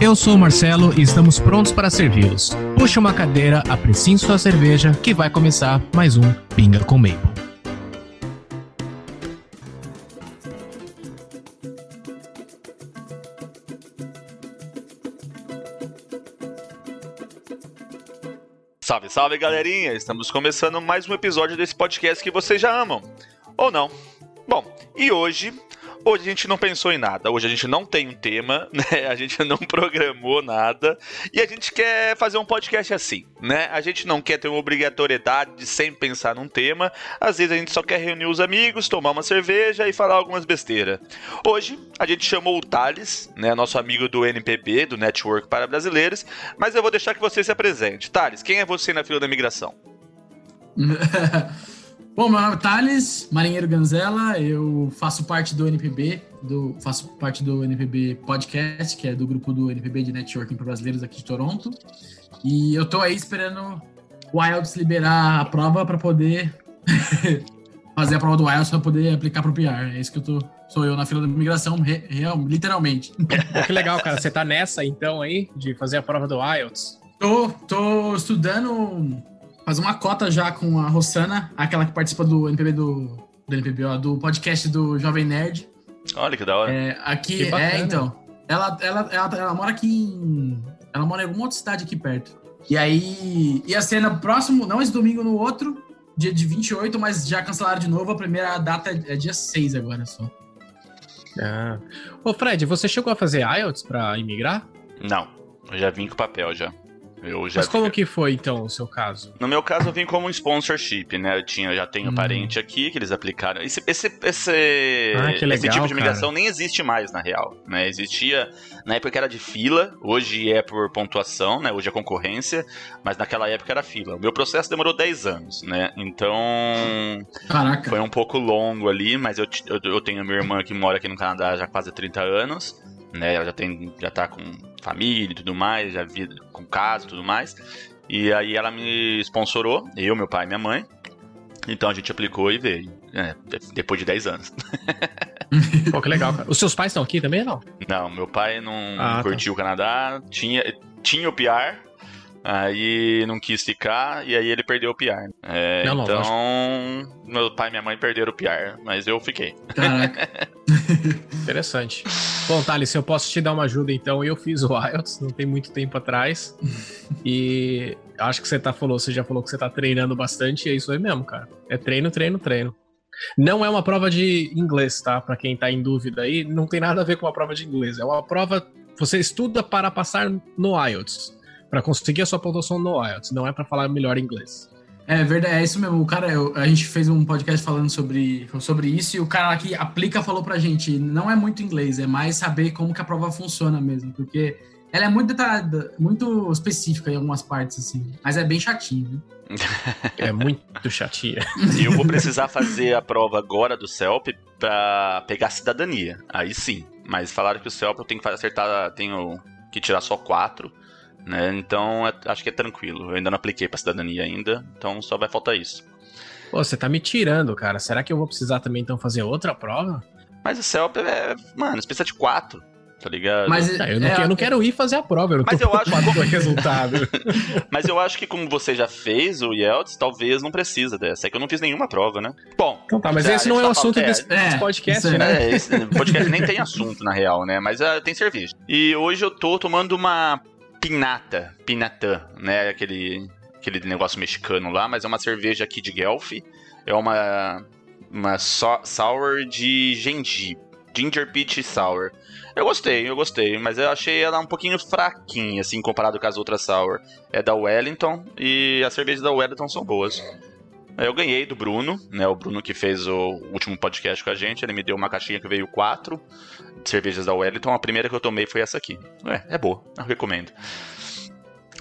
Eu sou o Marcelo e estamos prontos para servi-los. Puxe uma cadeira, apreciem sua cerveja, que vai começar mais um Pinga com Maple. Salve, salve galerinha! Estamos começando mais um episódio desse podcast que vocês já amam. Ou não. Bom, e hoje Hoje a gente não pensou em nada, hoje a gente não tem um tema, né? A gente não programou nada e a gente quer fazer um podcast assim, né? A gente não quer ter uma obrigatoriedade de sempre pensar num tema, às vezes a gente só quer reunir os amigos, tomar uma cerveja e falar algumas besteiras. Hoje a gente chamou o Thales, né? Nosso amigo do NPB, do Network para Brasileiros, mas eu vou deixar que você se apresente. Thales, quem é você na fila da migração? Bom, meu nome é Thales, marinheiro Ganzela, eu faço parte do NPB, do, faço parte do NPB Podcast, que é do grupo do NPB de Networking para Brasileiros aqui de Toronto. E eu tô aí esperando o IELTS liberar a prova para poder fazer a prova do IELTS para poder aplicar pro PR. É isso que eu tô, sou eu na fila da imigração, real, literalmente. que legal, cara. Você tá nessa então aí de fazer a prova do IELTS? Tô, tô estudando fazer uma cota já com a Rossana, aquela que participa do NPB do, do NPB, ó, do podcast do Jovem Nerd. Olha que da hora. É, aqui, é, então. Ela, ela, ela, ela, mora aqui em. Ela mora em alguma outra cidade aqui perto. E aí. Ia ser no próximo, não esse domingo, no outro, dia de 28, mas já cancelaram de novo. A primeira data é dia 6 agora só. Ah. Ô, Fred, você chegou a fazer IELTS pra imigrar? Não, eu já vim com papel já. Eu já Mas como que foi, então, o seu caso? No meu caso, eu vim como um sponsorship, né? Eu, tinha, eu já tenho hum. parente aqui que eles aplicaram. Esse, esse, esse, ah, legal, esse tipo de migração cara. nem existe mais, na real. Né? Existia, na época era de fila, hoje é por pontuação, né? Hoje é concorrência, mas naquela época era fila. O meu processo demorou 10 anos, né? Então. Caraca. Foi um pouco longo ali, mas eu, eu, eu tenho minha irmã que mora aqui no Canadá já há quase 30 anos né? Ela já tem, já tá com família e tudo mais, já vi com casa e tudo mais. E aí ela me sponsorou, eu, meu pai e minha mãe. Então a gente aplicou e veio. É, depois de 10 anos. Pô, que legal, cara. Os seus pais estão aqui também não? Não, meu pai não ah, tá. curtiu tá. o Canadá, tinha, tinha o PR, Aí não quis ficar e aí ele perdeu o PR. É, não, então, não, meu pai e minha mãe perderam o PR, mas eu fiquei. Caraca. Interessante. Bom, Thales, se eu posso te dar uma ajuda, então, eu fiz o IELTS, não tem muito tempo atrás. e acho que você tá, falou, você já falou que você tá treinando bastante, e é isso aí mesmo, cara. É treino, treino, treino. Não é uma prova de inglês, tá? Para quem tá em dúvida aí, não tem nada a ver com uma prova de inglês. É uma prova. Você estuda para passar no IELTS para conseguir a sua pontuação no IELTS, não é para falar melhor inglês. É verdade, é isso mesmo. O cara, eu, a gente fez um podcast falando sobre, sobre isso e o cara que aplica falou pra gente, não é muito inglês, é mais saber como que a prova funciona mesmo, porque ela é muito detalhada, muito específica em algumas partes, assim, mas é bem chatinho, né? É muito chatinha. E eu vou precisar fazer a prova agora do CELP pra pegar cidadania. Aí sim. Mas falaram que o CELP eu tenho que acertar, tenho que tirar só quatro. Né? Então é, acho que é tranquilo. Eu ainda não apliquei para cidadania ainda, então só vai faltar isso. Pô, você tá me tirando, cara. Será que eu vou precisar também então fazer outra prova? Mas o CELP é, mano, precisa de quatro tá ligado? Mas é, eu, não, é, eu não quero ir fazer a prova, eu não mas tô eu acho que... com o resultado. mas eu acho que como você já fez o Yeltsin, talvez não precisa dessa. É que eu não fiz nenhuma prova, né? Bom. Então tá, mas esse não é o assunto desse, é, desse podcast, né? É, esse podcast nem tem assunto, na real, né? Mas uh, tem serviço. E hoje eu tô tomando uma Pinata, Pinatã, né? Aquele, aquele negócio mexicano lá, mas é uma cerveja aqui de Guelph. É uma, uma so, sour de gengibre. Ginger Peach Sour. Eu gostei, eu gostei, mas eu achei ela um pouquinho fraquinha, assim, comparado com as outras sour. É da Wellington e as cervejas da Wellington são boas. Eu ganhei do Bruno, né? O Bruno que fez o último podcast com a gente. Ele me deu uma caixinha que veio quatro cervejas da Wellington. A primeira que eu tomei foi essa aqui. É, é boa. Eu recomendo.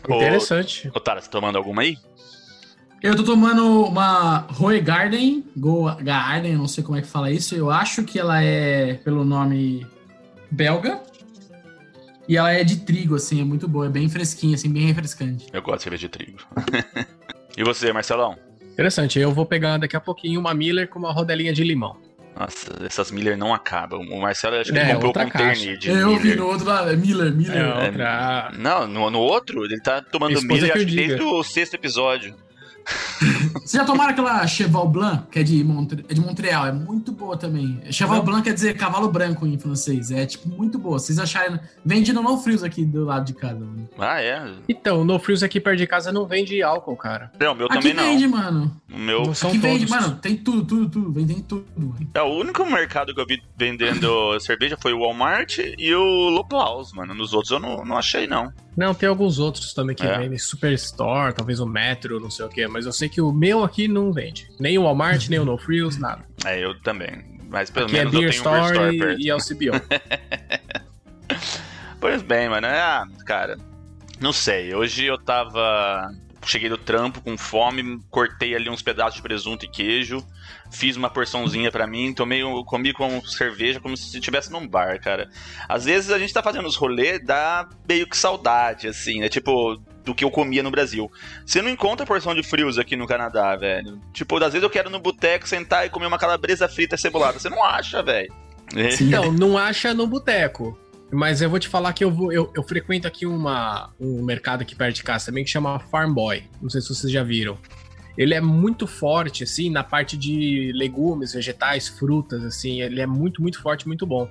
Interessante. Ô, Tara, você tá tomando alguma aí? Eu tô tomando uma Roe Garden, Go Garden, não sei como é que fala isso. Eu acho que ela é pelo nome belga. E ela é de trigo, assim, é muito boa, é bem fresquinha, assim, bem refrescante. Eu gosto de cerveja de trigo. e você, Marcelão? Interessante, eu vou pegar daqui a pouquinho uma Miller com uma rodelinha de limão. Nossa, essas Miller não acabam. O Marcelo acho que é, ele comprou com terne de Eu vi no outro lado, é Miller, Miller. É, outra... Não, no, no outro, ele tá tomando Miller acho que desde o sexto episódio. Vocês já tomaram aquela Cheval Blanc, que é de, Montre... é de Montreal? É muito boa também. Cheval. Blanc quer dizer cavalo branco em francês. É, tipo, muito boa. Vocês acharem... Vende no No Frios aqui do lado de casa. Mano. Ah, é? Então, No Frios aqui perto de casa não vende álcool, cara. Não, o meu aqui também não. Aqui vende, mano. O meu... Não são aqui todos. vende, mano. Tem tudo, tudo, tudo. Vende tudo, mano. É, o único mercado que eu vi vendendo cerveja foi o Walmart e o Loplaus, mano. Nos outros eu não, não achei, não. Não, tem alguns outros também que é. vendem. Superstore, talvez o Metro, não sei o quê. Mas eu sei que o meu aqui não vende. Nem o Walmart, nem o No Frills, nada. É, eu também. Mas pelo aqui é menos é Beer eu tenho um Beer Store perto. e é o CBO. pois bem, mano. Ah, cara, não sei. Hoje eu tava cheguei do trampo com fome, cortei ali uns pedaços de presunto e queijo, fiz uma porçãozinha para mim, tomei, comi com cerveja como se estivesse num bar, cara. Às vezes a gente tá fazendo os rolês, dá meio que saudade, assim, né? Tipo, do que eu comia no Brasil. Você não encontra porção de frios aqui no Canadá, velho. Tipo, às vezes eu quero no boteco sentar e comer uma calabresa frita cebolada. Você não acha, velho. Então, não acha no boteco. Mas eu vou te falar que eu, vou, eu, eu, frequento aqui uma, um mercado aqui perto de casa também que chama Farm Boy. Não sei se vocês já viram. Ele é muito forte, assim, na parte de legumes, vegetais, frutas, assim. Ele é muito, muito forte, muito bom.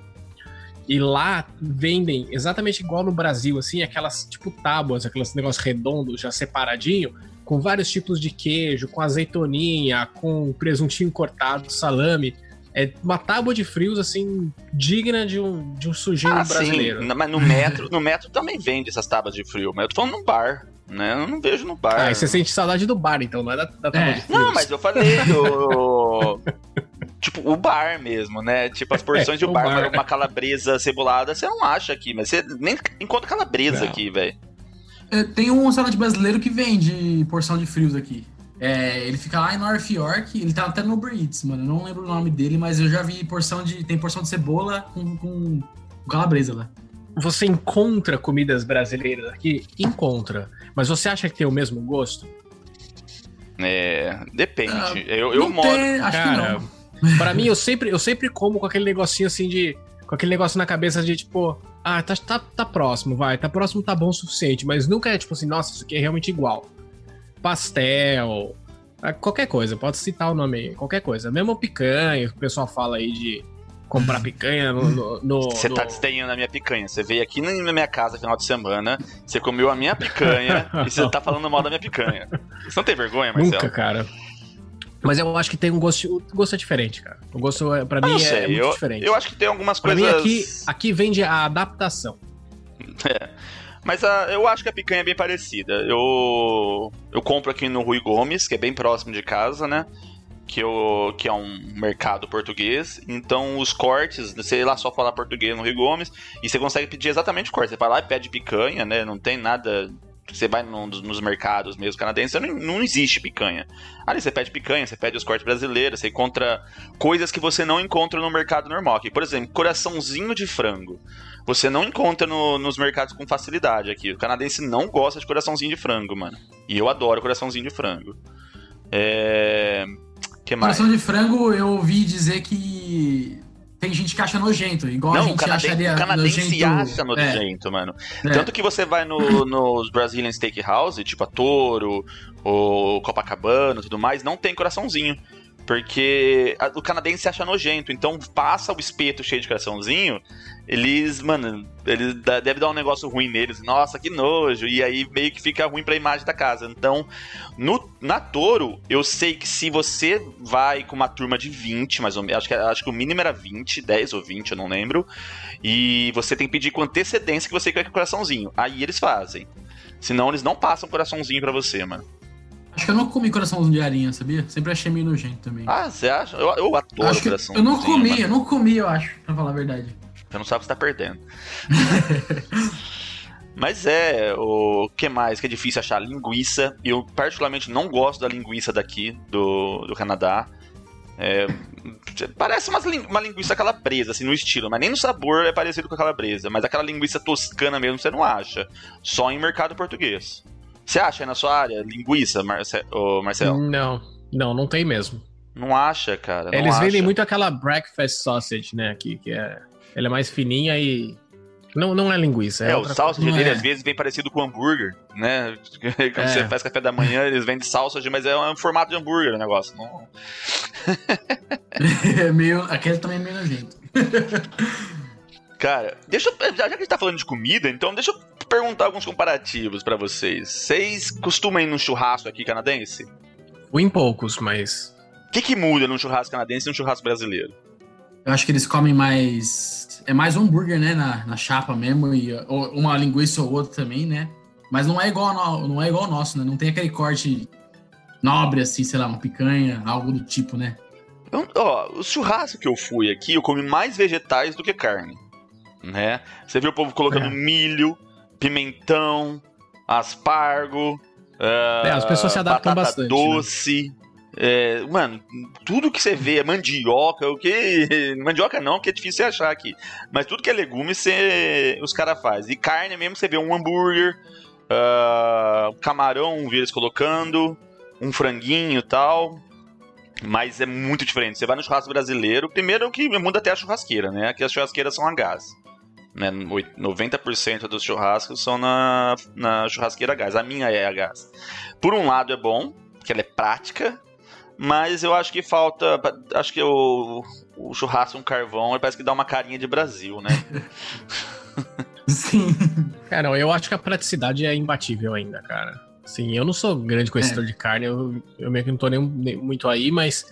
E lá vendem exatamente igual no Brasil, assim, aquelas tipo tábuas, aqueles negócios redondos, já separadinho, com vários tipos de queijo, com azeitoninha, com presuntinho cortado, salame. É uma tábua de frios, assim, digna de um, de um sujeito ah, brasileiro. Sim. Mas no metro, no metro também vende essas tábuas de frio, mas eu tô falando no bar. Né? Eu não vejo no bar. Ah, e você sente saudade do bar, então, não é da, da tábua é. de frios. Não, mas eu falei do. tipo, o bar mesmo, né? Tipo, as porções é, de bar, bar. uma calabresa cebolada, você não acha aqui, mas você nem encontra calabresa não. aqui, velho. É, tem um restaurante brasileiro que vende porção de frios aqui. É, ele fica lá em North York, ele tá até no Uber Eats, mano. Eu não lembro o nome dele, mas eu já vi porção de. Tem porção de cebola com, com, calabresa lá. Você encontra comidas brasileiras aqui? Encontra. Mas você acha que tem o mesmo gosto? É. Depende. Ah, eu eu moro. Tem, acho Cara, que não. Pra mim, eu sempre, eu sempre como com aquele negocinho assim de. Com aquele negócio na cabeça de tipo, ah, tá, tá, tá próximo, vai, tá próximo, tá bom o suficiente. Mas nunca é tipo assim, nossa, isso aqui é realmente igual pastel, é, qualquer coisa, pode citar o nome aí, qualquer coisa. Mesmo picanha, o pessoal fala aí de comprar picanha no. você no... tá desdenhando a minha picanha. Você veio aqui na minha casa final de semana, você comeu a minha picanha e você tá falando mal da minha picanha. Você não tem vergonha, Marcelo? Nunca, cara. Mas eu acho que tem um gosto. O gosto é diferente, cara. O gosto, é, pra mim, é, é, muito eu, diferente. Eu acho que tem algumas pra coisas. Mim, aqui, aqui vende a adaptação. É. Mas uh, eu acho que a picanha é bem parecida. Eu, eu compro aqui no Rui Gomes, que é bem próximo de casa, né? Que, eu, que é um mercado português. Então, os cortes, sei lá, só falar português no Rui Gomes, e você consegue pedir exatamente o corte. Você vai lá e pede picanha, né? Não tem nada você vai no, nos mercados mesmo canadenses, não, não existe picanha. Ali você pede picanha, você pede os cortes brasileiros, você encontra coisas que você não encontra no mercado normal. Aqui, por exemplo, coraçãozinho de frango. Você não encontra no, nos mercados com facilidade aqui. O canadense não gosta de coraçãozinho de frango, mano. E eu adoro coraçãozinho de frango. É. Que mais? Coração de frango, eu ouvi dizer que tem gente que acha nojento, igual não, a gente canaden acharia o canadense nojento... acha nojento, é. mano. É. Tanto que você vai no, nos Brazilian Steakhouse, tipo a Toro, ou Copacabana e tudo mais, não tem coraçãozinho. Porque a, o canadense acha nojento, então passa o espeto cheio de coraçãozinho, eles, mano, eles deve dar um negócio ruim neles. Nossa, que nojo. E aí meio que fica ruim pra imagem da casa. Então, no, na Toro, eu sei que se você vai com uma turma de 20, mais ou menos, acho que, acho que o mínimo era 20, 10 ou 20, eu não lembro. E você tem que pedir com antecedência que você quer com coraçãozinho. Aí eles fazem. Senão eles não passam coraçãozinho para você, mano. Acho que eu não comi coraçãozinho de arinha, sabia? Sempre achei meio nojento também. Ah, você acha? Eu, eu adoro acho coraçãozinho. Eu não comi, mano. eu não comi, eu acho, pra falar a verdade. Você não sabe que você tá perdendo. Mas é, o que mais que é difícil achar? Linguiça. Eu particularmente não gosto da linguiça daqui, do, do Canadá. É, parece uma, uma linguiça calabresa, assim, no estilo, mas nem no sabor é parecido com a calabresa. Mas aquela linguiça toscana mesmo você não acha. Só em mercado português. Você acha aí na sua área linguiça, Marce Marcelo? Não, não, não tem mesmo. Não acha, cara. Eles acha. vendem muito aquela breakfast sausage, né, aqui, que é. Ela é mais fininha e não, não é linguiça. É, é o sausage dele é. às vezes vem parecido com hambúrguer, né? Quando é. você faz café da manhã, eles vendem sausage, mas é um formato de hambúrguer o negócio. Não... é meio. Aquele também é meio nojento. Cara, deixa eu, já que a gente tá falando de comida, então deixa eu perguntar alguns comparativos para vocês. Vocês costumam ir num churrasco aqui canadense? Fui em poucos, mas. O que, que muda num churrasco canadense e num churrasco brasileiro? Eu acho que eles comem mais. É mais um hambúrguer, né? Na, na chapa mesmo. E uma linguiça ou outra também, né? Mas não é igual ao, não é igual ao nosso, né? Não tem aquele corte nobre, assim, sei lá, uma picanha, algo do tipo, né? Eu, ó, o churrasco que eu fui aqui, eu comi mais vegetais do que carne. Né? Você viu o povo colocando é. milho, pimentão, aspargo. É, as pessoas se adaptam bastante. Né? Doce. Né? É, mano, tudo que você vê é mandioca, o que. Mandioca não, que é difícil você achar aqui. Mas tudo que é legume você, os caras fazem. E carne mesmo, você vê um hambúrguer, uh, camarão, vê eles colocando, um franguinho e tal. Mas é muito diferente. Você vai no churrasco brasileiro, primeiro que muda até a churrasqueira, né? Aqui as churrasqueiras são a gás. Né? 90% dos churrascos são na, na churrasqueira a gás. A minha é a gás. Por um lado é bom, que ela é prática, mas eu acho que falta. Acho que o, o churrasco um carvão parece que dá uma carinha de Brasil, né? Sim. Cara, eu acho que a praticidade é imbatível ainda, cara. Sim, eu não sou grande conhecedor é. de carne, eu, eu meio que não tô nem, nem muito aí, mas.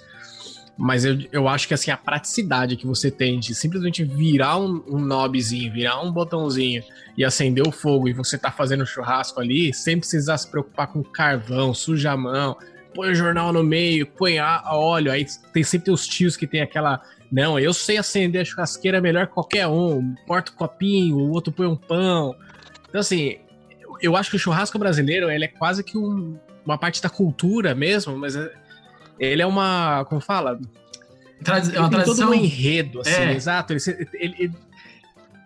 Mas eu, eu acho que assim, a praticidade que você tem de simplesmente virar um, um knobzinho, virar um botãozinho e acender o fogo e você tá fazendo churrasco ali, sem precisar se preocupar com carvão, suja a mão, põe o jornal no meio, põe a, óleo, aí tem sempre os tios que tem aquela. Não, eu sei acender a churrasqueira melhor que qualquer um. Porta o copinho, o outro põe um pão. Então, assim, eu acho que o churrasco brasileiro ele é quase que um, uma parte da cultura mesmo, mas é, ele é uma. Como fala? Tradi é uma tradição. todo um enredo, assim, é. exato. Ele, ele,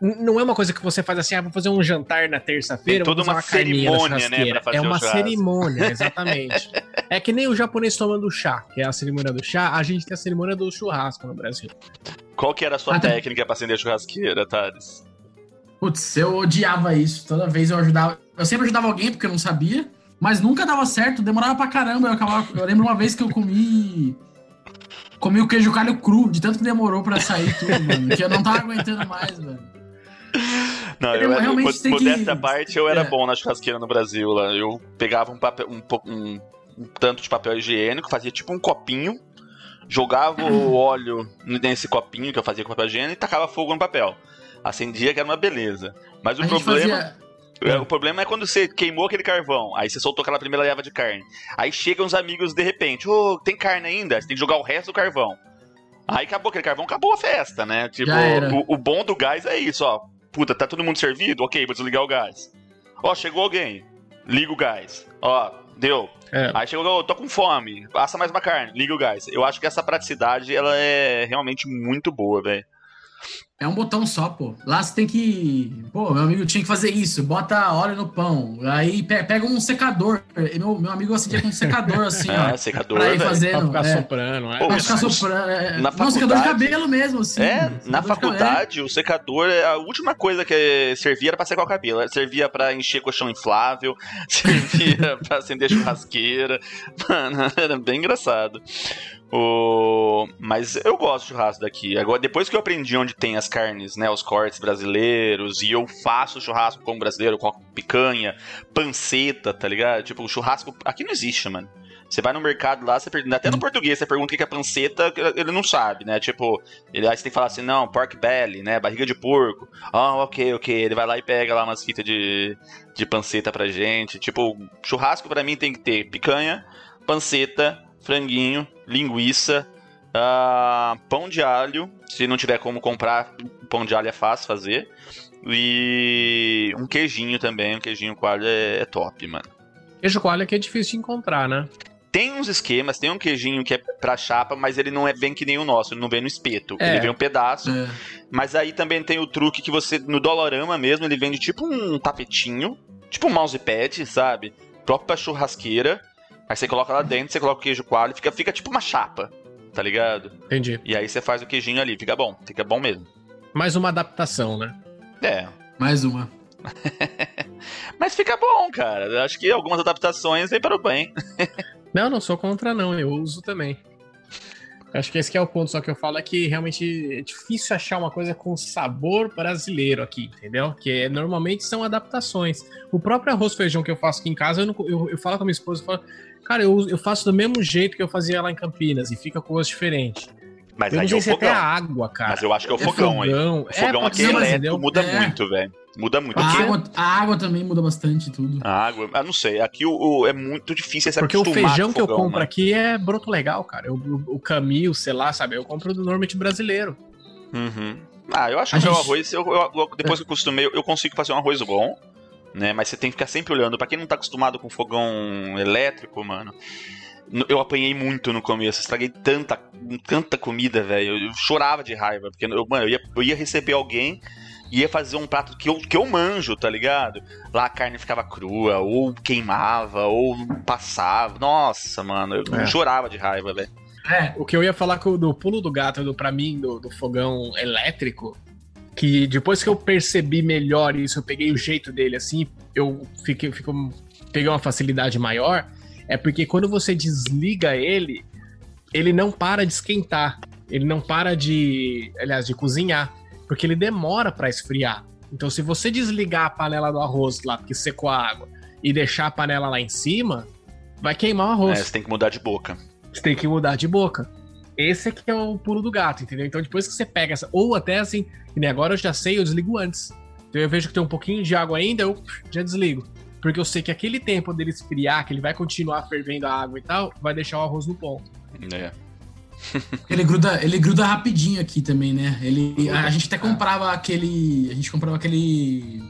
não é uma coisa que você faz assim, ah, vou fazer um jantar na terça-feira, toda uma, uma cerimônia, né, pra fazer É uma cerimônia, exatamente. é que nem o japonês tomando chá, que é a cerimônia do chá, a gente tem a cerimônia do churrasco no Brasil. Qual que era a sua ah, técnica tá... pra acender a churrasqueira, Thales? Putz, eu odiava isso. Toda vez eu ajudava. Eu sempre ajudava alguém porque eu não sabia, mas nunca dava certo, demorava pra caramba. Eu, acabava... eu lembro uma vez que eu comi. Comi o queijo calho cru, de tanto que demorou pra sair tudo, mano. Que eu não tava aguentando mais, velho. Não, eu, era, modesta que... parte, eu era é. bom na churrasqueira no Brasil. Lá. Eu pegava um, papel, um, um, um tanto de papel higiênico, fazia tipo um copinho, jogava o óleo nesse copinho que eu fazia com papel higiênico e tacava fogo no papel. Acendia que era uma beleza. Mas o a problema. Fazia... É, o problema é quando você queimou aquele carvão, aí você soltou aquela primeira leva de carne. Aí chegam os amigos de repente, ô, oh, tem carne ainda? Você tem que jogar o resto do carvão. Aí acabou aquele carvão, acabou a festa, né? Tipo, o, o, bom do gás é isso, ó. Puta, tá todo mundo servido? Ok, vou desligar o gás. Ó, chegou alguém. Liga o gás. Ó, deu. É. Aí chegou, tô com fome. Passa mais uma carne. Liga o gás. Eu acho que essa praticidade, ela é realmente muito boa, velho. É um botão só, pô. Lá você tem que. Pô, meu amigo tinha que fazer isso. Bota óleo no pão. Aí pega um secador. Meu, meu amigo acendia com um secador, assim, é, ó. secador, pra ir fazendo. Pra ficar é. soprando, é. pra ficar soprando. É. Na Não, secador de cabelo mesmo, assim. É, na faculdade, o secador, é a última coisa que servia era pra secar o cabelo. Servia pra encher colchão inflável, servia pra acender churrasqueira. Mano, era bem engraçado. O... Mas eu gosto de churrasco daqui. Agora, depois que eu aprendi onde tem as carnes, né? Os cortes brasileiros, e eu faço churrasco como brasileiro, com picanha, panceta, tá ligado? Tipo, churrasco. Aqui não existe, mano. Você vai no mercado lá, você pergunta, até no português, você pergunta o que é panceta, ele não sabe, né? Tipo, ele, aí você tem que falar assim, não, pork belly, né? Barriga de porco. Ah, oh, ok, ok. Ele vai lá e pega lá umas fitas de, de panceta pra gente. Tipo, churrasco pra mim tem que ter picanha, panceta, franguinho, linguiça, uh, pão de alho. Se não tiver como comprar, pão de alho é fácil fazer. E um queijinho também, um queijinho coalho é, é top, mano. Queijo coalho aqui é difícil de encontrar, né? Tem uns esquemas, tem um queijinho que é pra chapa, mas ele não é bem que nem o nosso, ele não vem no espeto. É. Ele vem um pedaço. É. Mas aí também tem o truque que você, no Dolorama mesmo, ele vende tipo um tapetinho, tipo um mousepad, sabe? Próprio pra churrasqueira. Aí você coloca lá dentro, você coloca o queijo coalho, fica, fica tipo uma chapa, tá ligado? Entendi. E aí você faz o queijinho ali, fica bom, fica bom mesmo. Mais uma adaptação, né? É. Mais uma. Mas fica bom, cara. Acho que algumas adaptações vêm para o bem. não, não sou contra, não. Eu uso também. Acho que esse que é o ponto, só que eu falo é que realmente é difícil achar uma coisa com sabor brasileiro aqui, entendeu? Que é, normalmente são adaptações. O próprio arroz feijão que eu faço aqui em casa, eu, não, eu, eu falo com a minha esposa, eu falo, cara, eu, eu faço do mesmo jeito que eu fazia lá em Campinas e fica com gosto diferente. Mas eu aí não sei é o se fogão. até a água, cara. Mas eu acho que é o fogão, é fogão aí. O fogão é, aqui é elétrico, muda é. muito, velho. Muda muito. A aqui, água, a água também muda bastante tudo. A água, eu não sei. Aqui o, o é muito difícil essa Porque o feijão que eu compro né? aqui é broto legal, cara. Eu, o, o Camil, sei lá, sabe? Eu compro do normalmente brasileiro. Uhum. Ah, eu acho a que o gente... arroz, eu, eu, depois que eu acostumei, eu consigo fazer um arroz bom, né? Mas você tem que ficar sempre olhando. Pra quem não tá acostumado com fogão elétrico, mano, eu apanhei muito no começo, estraguei tanta, tanta comida, velho. Eu chorava de raiva, porque eu, mano, eu, ia, eu ia receber alguém ia fazer um prato que eu, que eu manjo, tá ligado? Lá a carne ficava crua, ou queimava, ou passava. Nossa, mano, eu é. chorava de raiva, velho. É, o que eu ia falar do pulo do gato, do, pra mim, do, do fogão elétrico, que depois que eu percebi melhor isso, eu peguei o jeito dele assim, eu fiquei, fico, peguei uma facilidade maior, é porque quando você desliga ele, ele não para de esquentar. Ele não para de, aliás, de cozinhar porque ele demora para esfriar. Então, se você desligar a panela do arroz lá, porque secou a água, e deixar a panela lá em cima, vai queimar o arroz. É, você tem que mudar de boca. Você tem que mudar de boca. Esse aqui é o pulo do gato, entendeu? Então, depois que você pega essa. Ou até assim, que nem agora eu já sei, eu desligo antes. Então, eu vejo que tem um pouquinho de água ainda, eu já desligo. Porque eu sei que aquele tempo dele esfriar, que ele vai continuar fervendo a água e tal, vai deixar o arroz no ponto. É ele gruda, ele gruda rapidinho aqui também, né? Ele, a, a gente até comprava aquele, a gente comprava aquele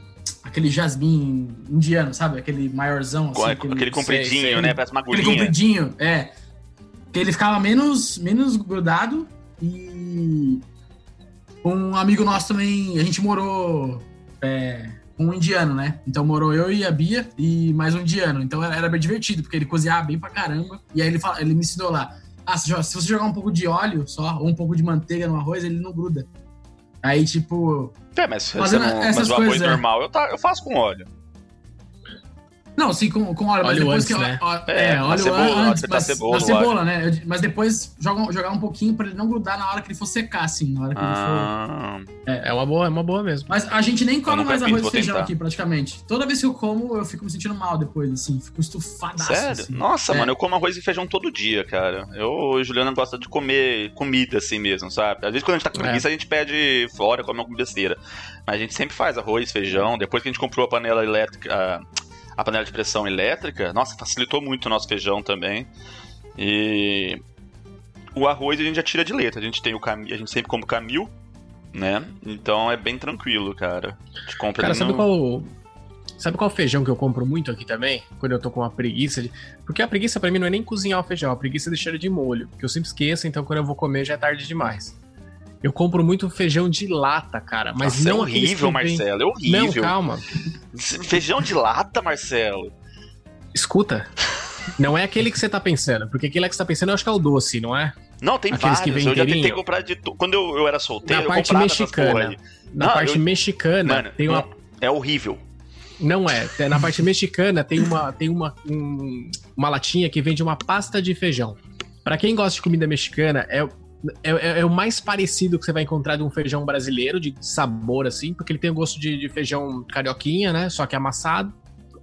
aquele jasmim indiano, sabe? Aquele maiorzão assim, aquele, aquele compridinho, sei, sei, né? Parece uma agulhinha. Aquele compridinho, é. Que ele ficava menos menos grudado e um amigo nosso também, a gente morou é, um indiano, né? Então morou eu e a Bia e mais um indiano. Então era, era bem divertido, porque ele cozinhava bem pra caramba. E aí ele, fala, ele me ensinou lá ah, se você jogar um pouco de óleo só, ou um pouco de manteiga no arroz, ele não gruda. Aí, tipo. É, mas, fazendo não, essas mas o arroz é. normal eu, tá, eu faço com óleo. Não, sim, com, com óleo, mas depois antes, que. Né? Ó, é, é, óleo cebola, antes, mas, cebola, cebola né? Mas depois joga, jogar um pouquinho pra ele não grudar na hora que ele for secar, assim. Na hora que ah, ele for. É, é uma boa, é uma boa mesmo. Mas a gente nem come mais arroz e feijão tentar. aqui, praticamente. Toda vez que eu como, eu fico me sentindo mal depois, assim. Fico estufadaço. Sério? Assim. Nossa, é. mano, eu como arroz e feijão todo dia, cara. Eu, Juliana, gosta de comer comida assim mesmo, sabe? Às vezes quando a gente tá com preguiça, é. a gente pede fora, come alguma besteira. Mas a gente sempre faz arroz, feijão. Depois que a gente comprou a panela elétrica a panela de pressão elétrica, nossa, facilitou muito o nosso feijão também. E o arroz a gente já tira de letra. A gente tem o camil, a gente sempre come camil, né? Então é bem tranquilo, cara. A gente compra cara, sabe no... qual Sabe qual feijão que eu compro muito aqui também? Quando eu tô com uma preguiça de... Porque a preguiça para mim não é nem cozinhar o feijão, a preguiça é deixar ele de molho. Que eu sempre esqueço, então quando eu vou comer já é tarde demais. Eu compro muito feijão de lata, cara. Mas Nossa, é não é horrível, Marcelo. É horrível. Não, calma. Feijão de lata, Marcelo. Escuta. Não é aquele que você tá pensando, porque aquele que você tá pensando eu acho que é o doce, não é? Não, tem Aqueles vários. Que vem eu já tentei comprar de tu... Quando eu, eu era solteiro, na parte mexicana. Na não, parte eu... mexicana Mano, tem uma. É horrível. Não é. Na parte mexicana tem uma, tem uma, um, uma latinha que vende uma pasta de feijão. Para quem gosta de comida mexicana, é é, é, é, o mais parecido que você vai encontrar de um feijão brasileiro, de sabor assim, porque ele tem o gosto de, de feijão carioquinha, né? Só que amassado.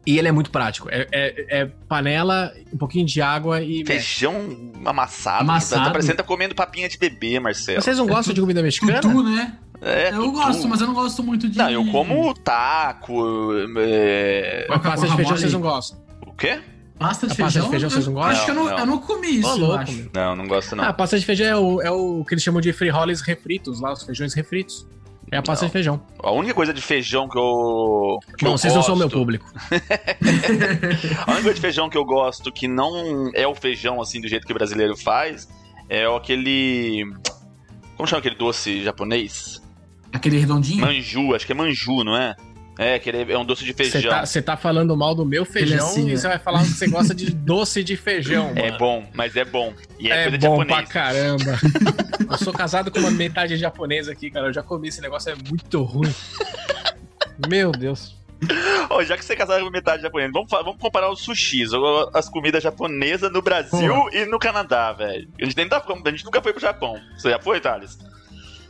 E ele é muito prático. É, é, é panela, um pouquinho de água e. Feijão amassado. amassado. Tá parecendo tá comendo papinha de bebê, Marcelo. Vocês não gostam de comida mexicana? Tutu, né? É, eu tutu. gosto, mas eu não gosto muito de. Não, eu como taco. É... Mas pasta de feijão vocês não gostam. O quê? Pasta de a feijão? Pasta de feijão vocês não gostam? Acho que eu não, não. Eu não comi isso, oh, louco, acho. Não, não gosto não. Ah, pasta de feijão é o, é o que eles chamam de frijoles refritos, lá, os feijões refritos. É a pasta não. de feijão. A única coisa de feijão que eu. Que Bom, eu vocês gosto... não são meu público. a única coisa de feijão que eu gosto que não é o feijão assim do jeito que o brasileiro faz é aquele. Como chama aquele doce japonês? Aquele redondinho? Manju, acho que é manju, não é? É, que ele é um doce de feijão. Você tá, tá, falando mal do meu feijão assim, e você vai falar que você gosta de doce de feijão. É bom, mas é bom. E é, é coisa bom japonês. pra caramba. eu sou casado com uma metade japonesa aqui, cara. Eu já comi esse negócio, é muito ruim. meu Deus. Oh, já que você é casado com metade japonesa, vamos, vamos comparar os sushis, as comidas japonesas no Brasil e no Canadá, velho. A gente, nem tá, a gente nunca foi pro Japão. Você já foi, Thales?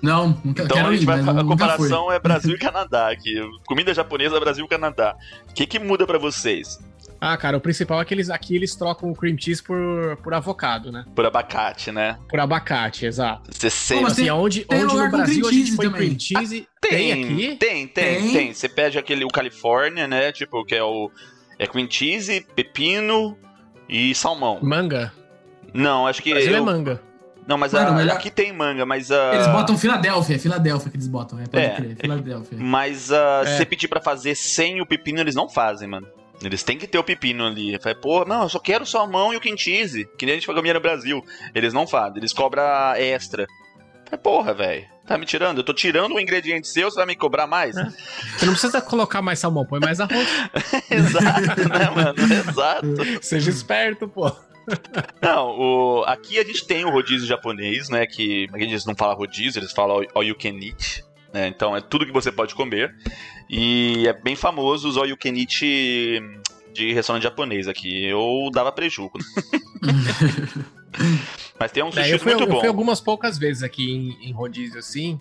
Não, nunca então quero a, gente ir, vai, a comparação é Brasil e Canadá aqui. Comida japonesa, Brasil e Canadá. O que, que muda para vocês? Ah, cara, o principal é que eles, aqui eles trocam o cream cheese por, por avocado, né? Por abacate, né? Por abacate, exato. Você sempre... Como assim, onde, onde no Brasil a gente põe cream cheese... Ah, tem, tem aqui? Tem, tem, tem, tem. Você pede aquele, o California, né? Tipo, que é o... É cream cheese, pepino e salmão. Manga? Não, acho que... Brasil é eu... é manga. Não, mas Mano, a, melhor... aqui tem manga, mas a. Eles botam Filadélfia, é Filadélfia que eles botam, é, pode é, crer, Filadélfia. Mas uh, é. se você pedir pra fazer sem o pepino, eles não fazem, mano. Eles têm que ter o pepino ali. Eu falei, pô, não, eu só quero salmão e o cheese, que nem a gente comia no Brasil. Eles não fazem, eles cobram extra. Falei, porra, velho. Tá me tirando? Eu tô tirando um ingrediente seu, você vai me cobrar mais? É. Você não precisa colocar mais salmão, põe mais arroz. Exato, né, mano? Exato. Seja esperto, pô. Não, o, aqui a gente tem o rodízio japonês, né? Que eles não falam rodízio, eles falam all you can eat. Né, então é tudo que você pode comer. E é bem famoso os all you can eat de restaurante japonês aqui. Eu dava prejuízo. Mas tem um sushi é, muito eu bom. Eu fui algumas poucas vezes aqui em, em rodízio assim.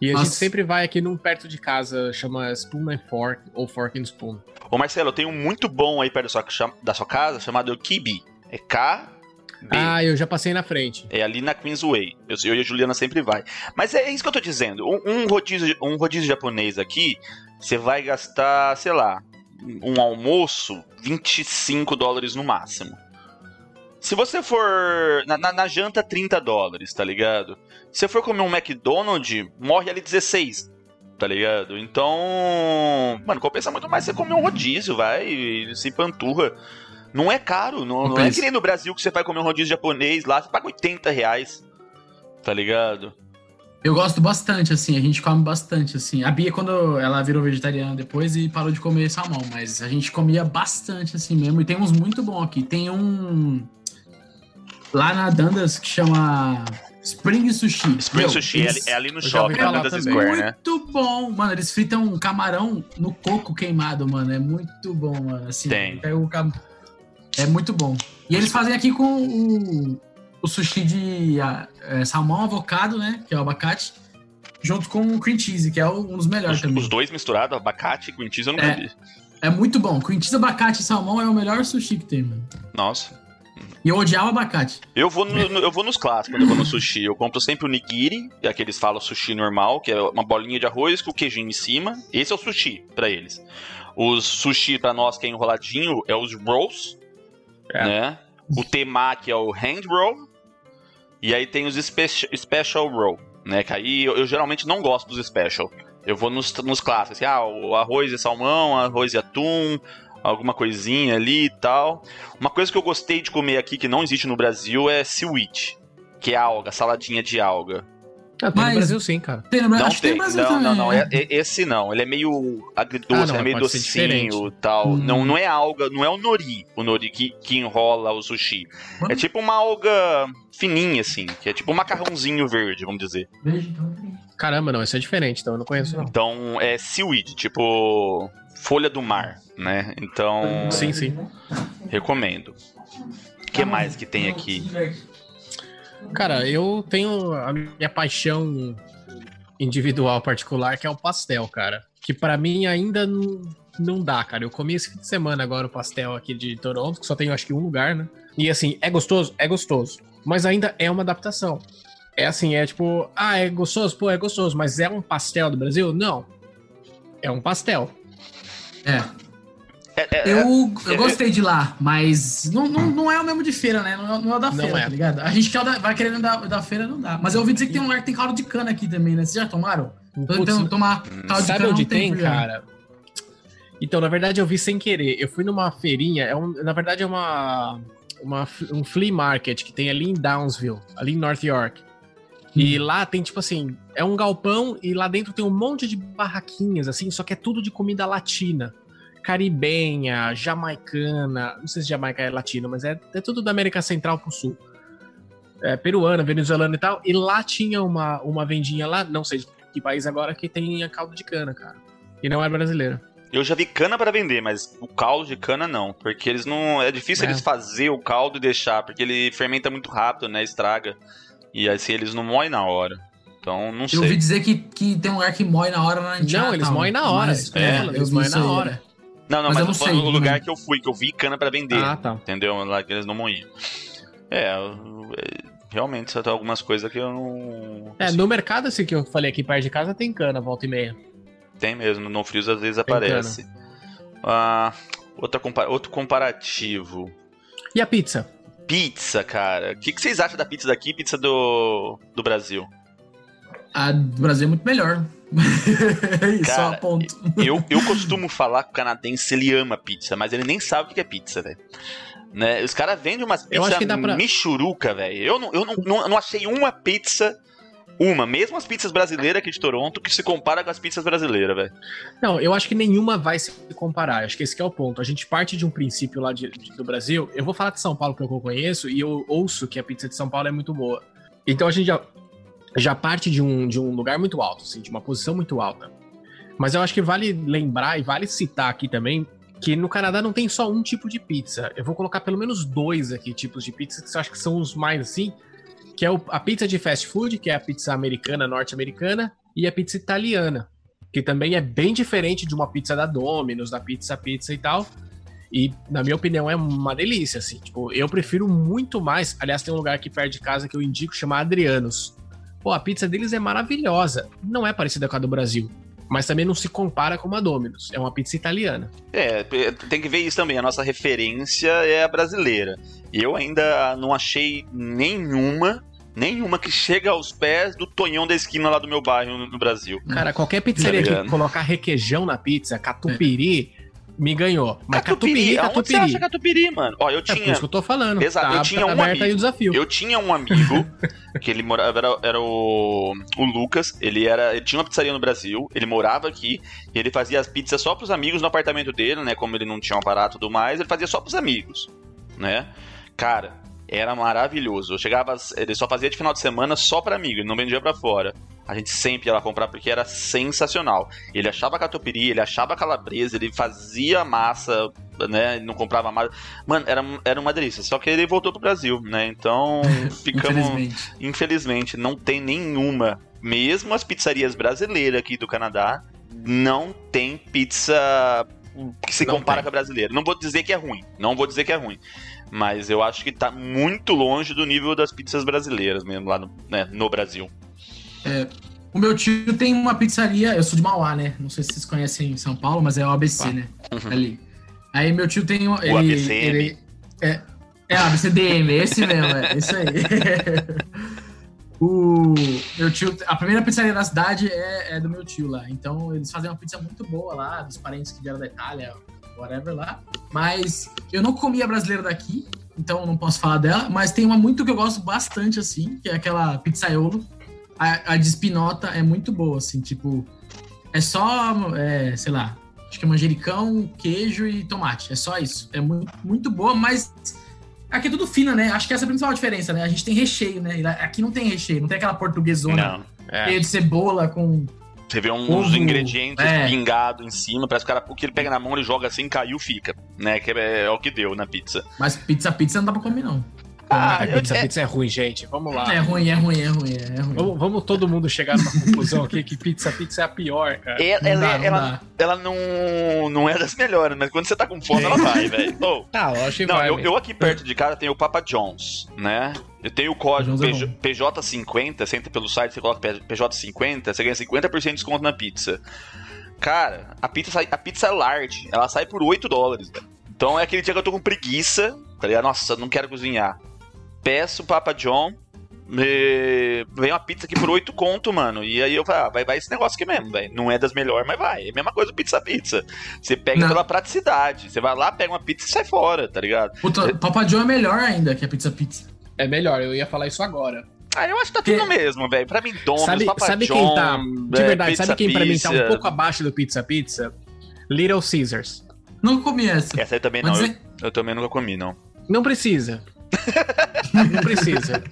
E a Nossa. gente sempre vai aqui num perto de casa, chama Spoon and Fork ou Fork and Spoon. Ô Marcelo, tem um muito bom aí perto da sua, da sua casa chamado Kibi. É K. B. Ah, eu já passei na frente. É ali na Queensway. Eu, eu e a Juliana sempre vai. Mas é isso que eu tô dizendo. Um, um rodízio, um rodízio japonês aqui, você vai gastar, sei lá, um almoço, 25 dólares no máximo. Se você for. Na, na, na, janta, 30 dólares, tá ligado? Se você for comer um McDonald's, morre ali 16, tá ligado? Então. Mano, compensa muito mais você comer um rodízio, vai, se panturra. Não é caro, não, não é que nem no Brasil que você vai comer um rodízio japonês lá, você paga 80 reais. Tá ligado? Eu gosto bastante, assim, a gente come bastante, assim. A Bia, quando ela virou vegetariana depois e parou de comer salmão, mas a gente comia bastante, assim mesmo. E tem uns muito bons aqui. Tem um. Lá na Dandas que chama Spring Sushi. Spring Meu, Sushi é eles... é ali no shopping da Dandas Square, né? Muito bom, mano. Eles fritam camarão no coco queimado, mano. É muito bom, mano. Assim, tem. Pega o cam... É muito bom. E eles fazem aqui com o, o sushi de é, salmão, avocado, né? Que é o abacate. Junto com o cream cheese, que é um dos melhores os, também. Os dois misturados, abacate e cream cheese, eu nunca é, vi. É muito bom. Cream cheese, abacate e salmão é o melhor sushi que tem, mano. Nossa. E eu odiava abacate. Eu vou, no, eu vou nos clássicos quando eu vou no sushi. Eu compro sempre o nigiri, que é que eles falam sushi normal, que é uma bolinha de arroz com queijinho em cima. Esse é o sushi para eles. Os sushi para nós que é enroladinho é os rolls, é. Né? O é o hand roll. E aí tem os special, special roll, né? Que aí eu, eu, geralmente não gosto dos special. Eu vou nos, nos clássicos, assim, ah, o arroz e salmão, arroz e atum, alguma coisinha ali e tal. Uma coisa que eu gostei de comer aqui que não existe no Brasil é seaweed, que é alga, saladinha de alga. Ah, tem Mas, no Brasil sim, cara. Tem no Brasil, não tem, Brasil não, também, não, não, é, é, esse não. Ele é meio agridoce, ah, não, é meio docinho e tal. Hum. Não, não é alga, não é o nori, o nori que, que enrola o sushi. Hum. É tipo uma alga fininha, assim, que é tipo um macarrãozinho verde, vamos dizer. Caramba, não, isso é diferente, então eu não conheço não. Então é seaweed, tipo folha do mar, né? Então. Sim, sim. Recomendo. O que mais que tem aqui? Cara, eu tenho a minha paixão individual particular, que é o pastel, cara. Que para mim ainda não, não dá, cara. Eu comi esse fim de semana agora o pastel aqui de Toronto, que só tem acho que um lugar, né? E assim, é gostoso? É gostoso. Mas ainda é uma adaptação. É assim, é tipo, ah, é gostoso? Pô, é gostoso, mas é um pastel do Brasil? Não. É um pastel. É. É, é, eu, eu é, gostei de lá, mas não, não, não é o mesmo de feira, né? Não é, não é o da feira, tá ligado? A gente quer da, vai querendo da, da feira, não dá. Mas eu ouvi dizer que tem um lugar que tem caldo de cana aqui também, né? Vocês já tomaram? Tô tentando tomar caldo Sabe de cana onde tem, cara? Então, na verdade, eu vi sem querer. Eu fui numa feirinha, é um, na verdade é uma, uma, um flea market que tem ali em Downsville, ali em North York. E hum. lá tem, tipo assim, é um galpão e lá dentro tem um monte de barraquinhas, assim, só que é tudo de comida latina. Caribenha, jamaicana, não sei se Jamaica é latino, mas é, é tudo da América Central pro Sul. É, peruana, venezuelana e tal. E lá tinha uma, uma vendinha lá, não sei de que país agora, que tem caldo de cana, cara. E não é brasileira. Eu já vi cana para vender, mas o caldo de cana não, porque eles não é difícil é. eles fazer o caldo e deixar, porque ele fermenta muito rápido, né, estraga. E assim eles não moem na hora. Então, não sei. Eu ouvi dizer que, que tem um lugar que moe na hora na Não, eles moem na hora. Mas, é, eles moem na hora. Não, não, mas, mas eu não sei, o lugar que eu fui, que eu vi cana para vender. Ah, tá. Entendeu? Lá que eles não moíam. É, realmente, só tem algumas coisas que eu não. É, no mercado, assim que eu falei aqui perto de casa, tem cana, volta e meia. Tem mesmo, no Frios às vezes tem aparece. Ah, outra outro comparativo. E a pizza? Pizza, cara. O que, que vocês acham da pizza daqui e pizza do, do Brasil? A do Brasil é muito melhor. Isso, Cara, ponto. Eu, eu costumo falar que o canadense ele ama pizza, mas ele nem sabe o que é pizza, velho. Né? Os caras vendem umas pizzas pra... michuruca, velho. Eu, não, eu não, não, não achei uma pizza uma, mesmo as pizzas brasileiras aqui de Toronto, que se compara com as pizzas brasileiras, velho. Não, eu acho que nenhuma vai se comparar. Acho que esse que é o ponto. A gente parte de um princípio lá de, de, do Brasil. Eu vou falar de São Paulo, que eu conheço, e eu ouço que a pizza de São Paulo é muito boa. Então a gente já, já parte de um, de um lugar muito alto, assim, de uma posição muito alta. Mas eu acho que vale lembrar e vale citar aqui também que no Canadá não tem só um tipo de pizza. Eu vou colocar pelo menos dois aqui tipos de pizza que eu acho que são os mais assim que é a pizza de fast food, que é a pizza americana, norte-americana, e a pizza italiana, que também é bem diferente de uma pizza da Domino's, da Pizza Pizza e tal. E, na minha opinião, é uma delícia, assim. Tipo, eu prefiro muito mais. Aliás, tem um lugar aqui perto de casa que eu indico, chama Adrianos. Pô, a pizza deles é maravilhosa. Não é parecida com a do Brasil. Mas também não se compara com uma Domino's. É uma pizza italiana. É, tem que ver isso também. A nossa referência é a brasileira. E eu ainda não achei nenhuma nenhuma que chega aos pés do Tonhão da esquina lá do meu bairro no, Brasil. Cara, qualquer pizzaria tá que colocar requeijão na pizza, catupiry, me ganhou. Mas catupiry, catupiry, catupiry. Você acha catupiry, mano? Ó, eu tinha... É por isso que eu tô falando. Exato, tá, eu tinha um amigo. Aí o desafio. Eu tinha um amigo que ele morava, era, era o, o Lucas, ele era, ele tinha uma pizzaria no Brasil, ele morava aqui, e ele fazia as pizzas só pros amigos no apartamento dele, né, como ele não tinha um aparato e tudo mais, ele fazia só pros amigos, né? Cara, era maravilhoso. Eu chegava, ele só fazia de final de semana só para amigo, ele não vendia para fora. A gente sempre ia lá comprar porque era sensacional. Ele achava catupiry, ele achava calabresa, ele fazia massa, né? Ele não comprava massa. Mano, era, era uma delícia. Só que ele voltou pro Brasil, né? Então ficamos. infelizmente. infelizmente, não tem nenhuma. Mesmo as pizzarias brasileiras aqui do Canadá, não tem pizza que se não compara tem. com a brasileira. Não vou dizer que é ruim. Não vou dizer que é ruim. Mas eu acho que tá muito longe do nível das pizzas brasileiras mesmo, lá no, né, no Brasil. É, o meu tio tem uma pizzaria, eu sou de Mauá, né? Não sei se vocês conhecem São Paulo, mas é o ABC, ah. né? Uhum. Ali. Aí meu tio tem. Ele, o ABCM. Ele, é, é ABCDM, esse mesmo, é isso aí. o meu tio, a primeira pizzaria da cidade é, é, do meu tio lá. Então eles fazem uma pizza muito boa lá, dos parentes que vieram da Itália, whatever lá. Mas eu não comi a brasileira daqui, então não posso falar dela. Mas tem uma muito que eu gosto bastante, assim, que é aquela pizzaiolo. A, a de espinota é muito boa, assim, tipo. É só, é, sei lá, acho que é manjericão, queijo e tomate. É só isso. É muito, muito boa, mas aqui é tudo fina, né? Acho que essa é a principal diferença, né? A gente tem recheio, né? Aqui não tem recheio, não tem aquela portuguesona não, é. de cebola com você vê uns Ovo, ingredientes é. pingados em cima, parece que o cara, o que ele pega na mão, ele joga assim, caiu, fica. Né? Que é, é, o que deu na pizza. Mas pizza, pizza não dá pra comer, não. Ah, pizza, é... pizza é ruim, gente. Vamos lá. É ruim, é ruim, é ruim, é ruim. Vamos, vamos todo mundo chegar numa conclusão aqui que pizza, pizza é a pior, cara. É, ela, não dá, não ela, ela, não, não é das melhores, mas quando você tá com fome, ela vai, velho. Oh. Ah, lógico não, vai. Eu, eu, aqui perto de casa tenho o Papa John's, né? Eu tenho o código PJ50, você entra pelo site, você coloca PJ50, você ganha 50% de desconto na pizza. Cara, a pizza, sai, a pizza é large, ela sai por 8 dólares, velho. Então é aquele dia que eu tô com preguiça, tá ligado? Nossa, não quero cozinhar peço Papa John, vem uma pizza aqui por 8 conto, mano. E aí eu falo, ah, vai, vai esse negócio aqui mesmo, velho. Não é das melhores, mas vai. É a mesma coisa do Pizza Pizza. Você pega Não. pela praticidade. Você vai lá, pega uma pizza e sai fora, tá ligado? Puta, Papa John é melhor ainda que a Pizza Pizza. É melhor, eu ia falar isso agora. Ah, eu acho que tá tudo que... mesmo, velho. Pra mim, Domino's, sabe, Papa sabe John, quem tá, de é, verdade, sabe quem pra mim tá um pouco abaixo do Pizza Pizza? Little Caesars. Não comi essa. Essa aí também não. Eu, eu também nunca comi, não. Não precisa. não precisa.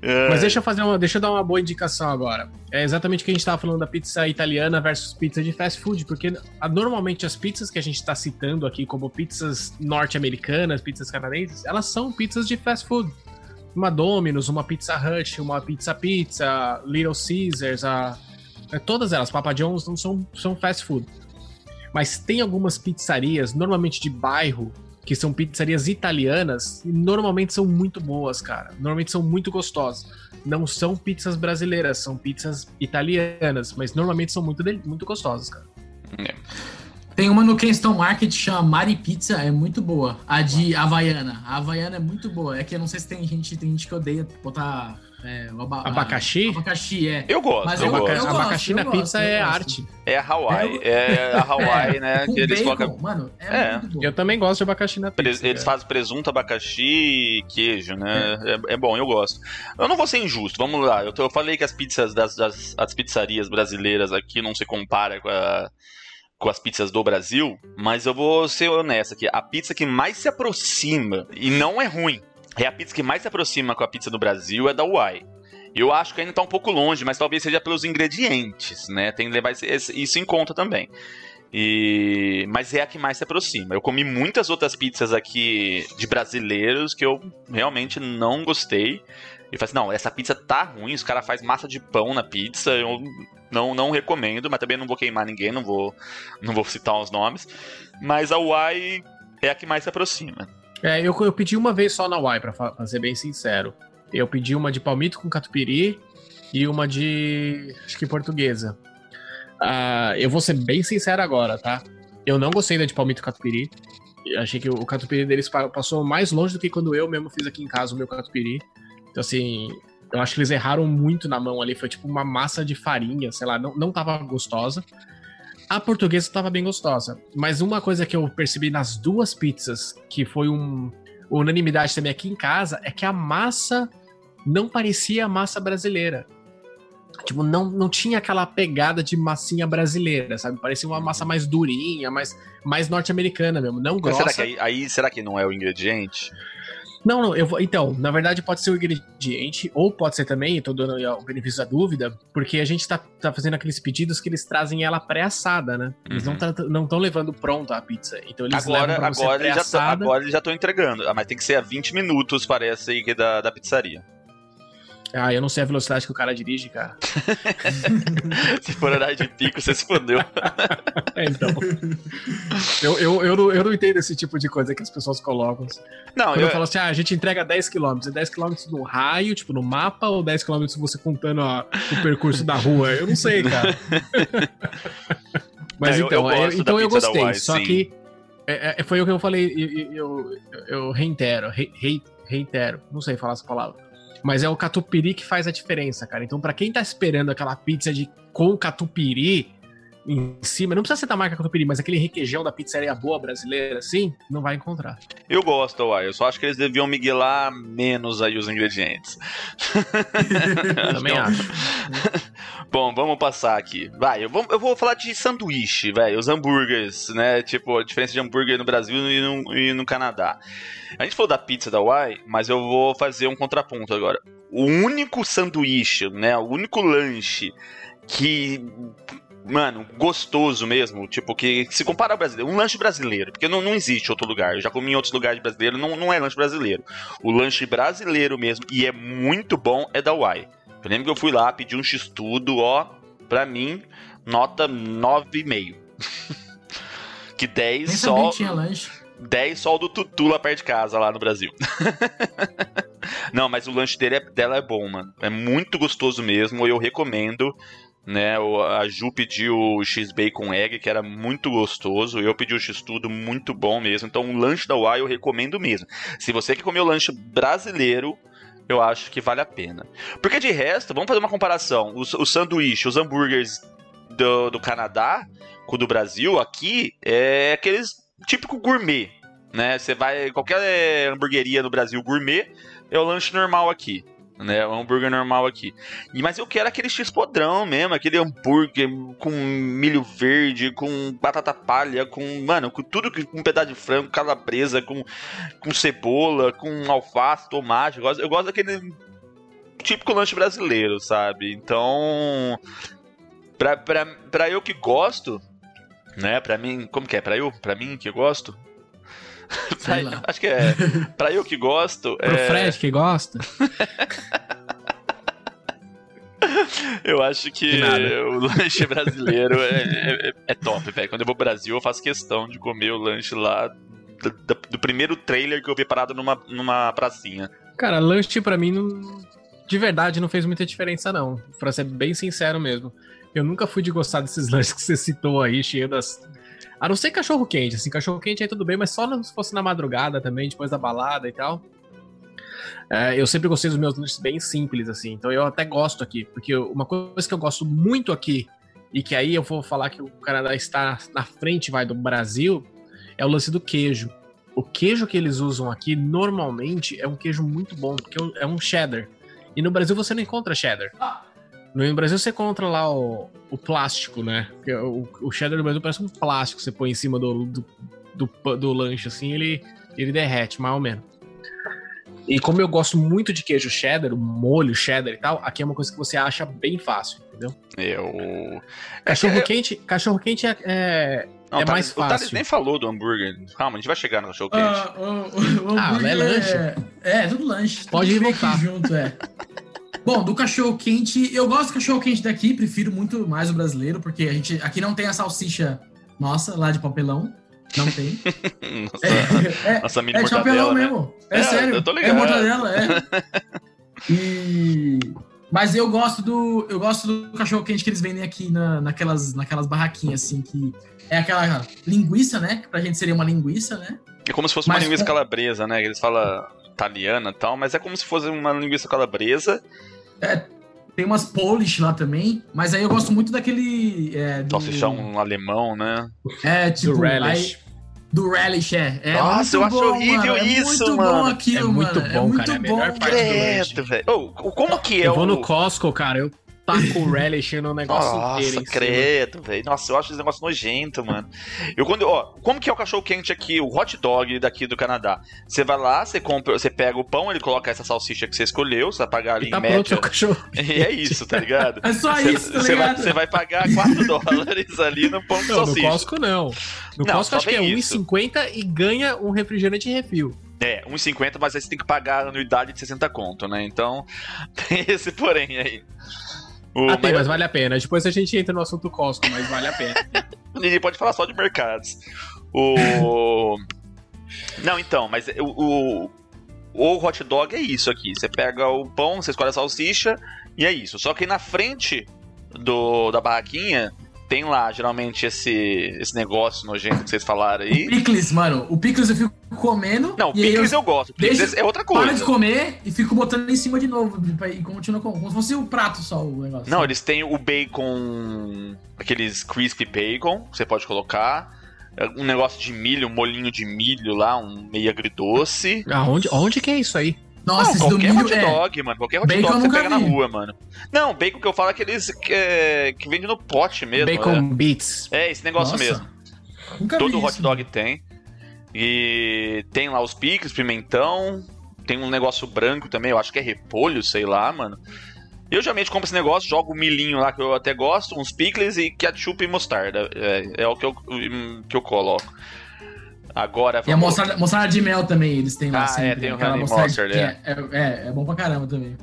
É. Mas deixa eu fazer uma, deixa eu dar uma boa indicação agora. É exatamente o que a gente estava falando da pizza italiana versus pizza de fast food, porque normalmente as pizzas que a gente está citando aqui como pizzas norte-americanas, pizzas canadenses, elas são pizzas de fast food. Uma Domino's, uma Pizza Hut, uma Pizza Pizza, Little Caesars, a, é, todas elas, Papa John's, não são, são fast food. Mas tem algumas pizzarias, normalmente de bairro, que são pizzarias italianas, e normalmente são muito boas, cara. Normalmente são muito gostosas. Não são pizzas brasileiras, são pizzas italianas, mas normalmente são muito, muito gostosas, cara. É. Tem uma no Kingston Market chama Mari Pizza, é muito boa. A de Havaiana. A Havaiana é muito boa. É que eu não sei se tem gente, tem gente que odeia botar é, aba abacaxi? Abacaxi, é. Eu gosto. Mas eu, eu, gosto. abacaxi na pizza é arte. É a Hawaii. É, é a Hawaii, é, né? Que eles bacon, colocam. Mano, é, é. Eu também gosto de abacaxi na pizza. Eles fazem presunto, abacaxi e queijo, né? É. é. bom, eu gosto. Eu não vou ser injusto, vamos lá. Eu, eu falei que as pizzas das, das as pizzarias brasileiras aqui não se compara com a com as pizzas do Brasil, mas eu vou ser honesto aqui. A pizza que mais se aproxima, e não é ruim, é a pizza que mais se aproxima com a pizza do Brasil é da Uai. Eu acho que ainda está um pouco longe, mas talvez seja pelos ingredientes, né? Tem que levar isso em conta também. E... Mas é a que mais se aproxima. Eu comi muitas outras pizzas aqui de brasileiros que eu realmente não gostei. E falei assim, não, essa pizza tá ruim, os caras fazem massa de pão na pizza, eu não, não recomendo, mas também não vou queimar ninguém, não vou, não vou citar os nomes. Mas a Uai é a que mais se aproxima. É, eu, eu pedi uma vez só na Uai, pra, pra ser bem sincero. Eu pedi uma de palmito com catupiry e uma de. acho que portuguesa. Uh, eu vou ser bem sincero agora, tá? Eu não gostei da de palmito com catupiry. Achei que o catupiry deles passou mais longe do que quando eu mesmo fiz aqui em casa o meu catupiry. Então, assim, eu acho que eles erraram muito na mão ali. Foi tipo uma massa de farinha, sei lá, não, não tava gostosa. A portuguesa estava bem gostosa. Mas uma coisa que eu percebi nas duas pizzas, que foi um unanimidade também aqui em casa, é que a massa não parecia a massa brasileira. Tipo, não, não tinha aquela pegada de massinha brasileira, sabe? Parecia uma massa mais durinha, mais, mais norte-americana mesmo, não grossa. Mas será que aí, aí, será que não é o ingrediente? Não, não, eu vou. Então, na verdade, pode ser o ingrediente, ou pode ser também, tô dando o benefício da dúvida, porque a gente tá, tá fazendo aqueles pedidos que eles trazem ela pré-assada, né? Eles uhum. não estão levando pronta a pizza. Então eles agora, agora, eles já agora eles já estão entregando. Ah, mas tem que ser a 20 minutos, parece, aí, da, da pizzaria. Ah, eu não sei a velocidade que o cara dirige, cara. se for horário de pico, você se fodeu. é, então. Eu, eu, eu, não, eu não entendo esse tipo de coisa que as pessoas colocam. Não, Quando eu, eu falo assim, ah, a gente entrega 10km. É 10km no raio, tipo, no mapa, ou 10km você contando ó, o percurso da rua? Eu não sei, cara. Mas então, eu, eu então eu gostei. só sim. que é, é, foi o que eu falei, eu, eu, reitero, re, reitero, não sei falar essa palavra. Mas é o catupiry que faz a diferença, cara. Então, para quem tá esperando aquela pizza de com catupiry em cima, não precisa ser da marca catupiry, mas aquele requeijão da pizzaria boa brasileira, assim, não vai encontrar. Eu gosto, uai. Eu só acho que eles deviam miguelar menos aí os ingredientes. Também então... acho. Bom, vamos passar aqui. Vai, eu vou, eu vou falar de sanduíche, velho. Os hambúrgueres, né? Tipo, a diferença de hambúrguer no Brasil e no, e no Canadá. A gente falou da pizza da Y, mas eu vou fazer um contraponto agora. O único sanduíche, né? O único lanche que mano, gostoso mesmo. Tipo, que se compara ao brasileiro. Um lanche brasileiro, porque não, não existe outro lugar. Eu já comi em outros lugares brasileiros, não, não é lanche brasileiro. O lanche brasileiro mesmo, e é muito bom, é da Y. Eu lembro que eu fui lá, pedi um X-Tudo, ó, pra mim, nota 9,5. que 10 Nem só. Tinha lanche. 10 só do Tutu lá perto de casa, lá no Brasil. Não, mas o lanche dele é, dela é bom, mano. É muito gostoso mesmo, eu recomendo. Né, a Ju pediu o X-Bacon Egg, que era muito gostoso. Eu pedi o X-Tudo, muito bom mesmo. Então, o lanche da Uai eu recomendo mesmo. Se você quer comer o lanche brasileiro, eu acho que vale a pena. Porque de resto, vamos fazer uma comparação. Os, os sanduíches, os hambúrgueres do, do Canadá com o do Brasil, aqui é aqueles típico gourmet, né? Você vai qualquer hamburgueria no Brasil gourmet é o lanche normal aqui né? Um hambúrguer normal aqui. Mas eu quero aquele X podrão mesmo, aquele hambúrguer com milho verde, com batata palha, com, mano, com tudo, com um pedaço de frango, calabresa, com, com cebola, com alface, tomate. Eu gosto, eu gosto daquele típico lanche brasileiro, sabe? Então, pra, pra, pra eu que gosto, né? Pra mim, como que é? Pra eu, pra mim que gosto, pra, acho que é. Pra eu que gosto. Pro é... Fred que gosta. eu acho que o lanche brasileiro é, é, é top, velho. Quando eu vou pro Brasil, eu faço questão de comer o lanche lá do, do, primeiro trailer que eu vi parado numa, numa pracinha. Cara, lanche pra mim não, de verdade não fez muita diferença, não. Pra ser bem sincero mesmo. Eu nunca fui de gostar desses lanches que você citou aí, cheio das a não ser cachorro quente, assim, cachorro quente aí tudo bem, mas só se fosse na madrugada também, depois da balada e tal. É, eu sempre gostei dos meus lanches bem simples, assim, então eu até gosto aqui, porque uma coisa que eu gosto muito aqui, e que aí eu vou falar que o Canadá está na frente, vai, do Brasil, é o lance do queijo. O queijo que eles usam aqui, normalmente, é um queijo muito bom, porque é um cheddar. E no Brasil você não encontra cheddar. Ah. No Brasil você encontra lá o, o plástico, né? O, o cheddar do Brasil parece um plástico que você põe em cima do, do, do, do lanche, assim, ele, ele derrete, mais ou menos. E como eu gosto muito de queijo cheddar, o molho cheddar e tal, aqui é uma coisa que você acha bem fácil, entendeu? Eu. Cachorro quente, cachorro quente é, é, não, é mais fácil. O Thales nem falou do hambúrguer. Calma, a gente vai chegar no cachorro quente. Uh, o, o, o ah, é lanche. É, é, tudo lanche. Pode ir voltar. junto, é. Bom, do cachorro quente, eu gosto do cachorro quente daqui, prefiro muito mais o brasileiro, porque a gente aqui não tem a salsicha nossa lá de papelão. Não tem. nossa, é, é, nossa mini é de papelão né? mesmo. É, é, sério. Eu tô ligado. É mortadela, é. E mas eu gosto do eu gosto do cachorro quente que eles vendem aqui na, naquelas naquelas barraquinhas assim que é aquela linguiça, né? Que pra gente seria uma linguiça, né? É como se fosse mas, uma linguiça calabresa, né? Eles falam italiana e tal, mas é como se fosse uma linguiça calabresa é, tem umas Polish lá também, mas aí eu gosto muito daquele. É, do... Salsichão alemão, né? É, tipo. Do Relish. Aí, do Relish, é. é Nossa, eu acho bom, horrível mano. isso, é muito mano. Bom aquilo, é muito mano. bom, é muito cara. Bom. É a melhor parte Credo, do velho. Oh, como que é eu o... vou no Costco, cara, eu taco o relish no negócio Nossa, inteiro. Nossa, credo, velho. Nossa, eu acho esse negócio nojento, mano. Eu quando, ó, como que é o cachorro quente aqui, o hot dog daqui do Canadá? Você vai lá, você compra, você pega o pão, ele coloca essa salsicha que você escolheu, você vai pagar ali e tá em média. cachorro. E é isso, tá ligado? é só cê, isso, tá Você vai, você vai pagar 4 dólares ali no pão de não, salsicha. No Costco não. No não, Costco acho que é 1,50 e ganha um refrigerante refil. É, 1,50, mas aí você tem que pagar a anuidade de 60 conto, né? Então, tem esse porém aí. O ah, tem, mas vale a pena. Depois a gente entra no assunto Costco, mas vale a pena. gente pode falar só de mercados. O. Não, então, mas o, o, o hot dog é isso aqui. Você pega o pão, você escolhe a salsicha e é isso. Só que na frente do, da barraquinha tem lá, geralmente, esse, esse negócio nojento que vocês falaram aí. O picles, mano. O picles eu fico comendo. Não, o picles eu, eu, gosto. Picles é outra coisa. Para de comer e fico botando em cima de novo. E continua com, como se fosse o um prato só o negócio. Não, eles têm o bacon. Aqueles crispy bacon, você pode colocar um negócio de milho, um molinho de milho lá, um meio agridoce. Aonde, onde que é isso aí? Nossa, não, qualquer hot é dog, é... mano. Qualquer hot bacon dog que você pega vi. na rua, mano. Não, bacon que eu falo é aqueles que, é, que vende no pote mesmo. Bacon é. Beats. É, esse negócio Nossa. mesmo. Nunca Todo hot dog tem. E tem lá os piques, pimentão. Tem um negócio branco também, eu acho que é repolho, sei lá, mano. Eu geralmente compro esse negócio, jogo o milhinho lá que eu até gosto, uns pickles e ketchup e mostarda. É, é o que eu, que eu coloco. Agora vamos... E a mostarda de mel também, eles têm lá ah, sempre. é, tem o honey mustard, é. É, é. é bom pra caramba também.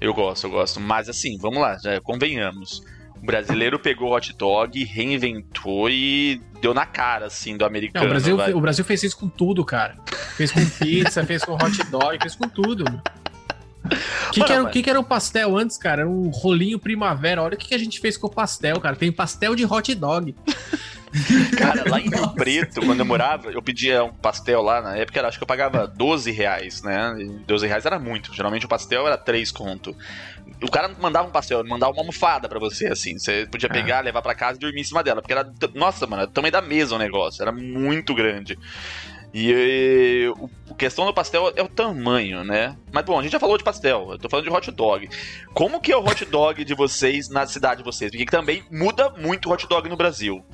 Eu gosto, eu gosto. Mas assim, vamos lá, já convenhamos. O brasileiro pegou o hot dog, reinventou e deu na cara, assim, do americano. Não, o, Brasil, o Brasil fez isso com tudo, cara. Fez com pizza, fez com hot dog, fez com tudo. O que, era, que, que era um pastel antes, cara? Era um rolinho primavera. Olha o que, que a gente fez com o pastel, cara. Tem pastel de hot dog. Cara, lá em Rio Preto, quando eu morava, eu pedia um pastel lá, na época, acho que eu pagava 12 reais, né? E 12 reais era muito. Geralmente o pastel era 3 conto. O cara mandava um pastel, mandava uma almofada para você, assim. Você podia pegar, ah. levar para casa e dormir em cima dela. Porque era. Nossa, mano, era tamanho da mesa o negócio. Era muito grande. E, e a questão do pastel é o tamanho, né? Mas bom, a gente já falou de pastel, eu tô falando de hot dog. Como que é o hot dog de vocês na cidade de vocês? Porque também muda muito o hot dog no Brasil.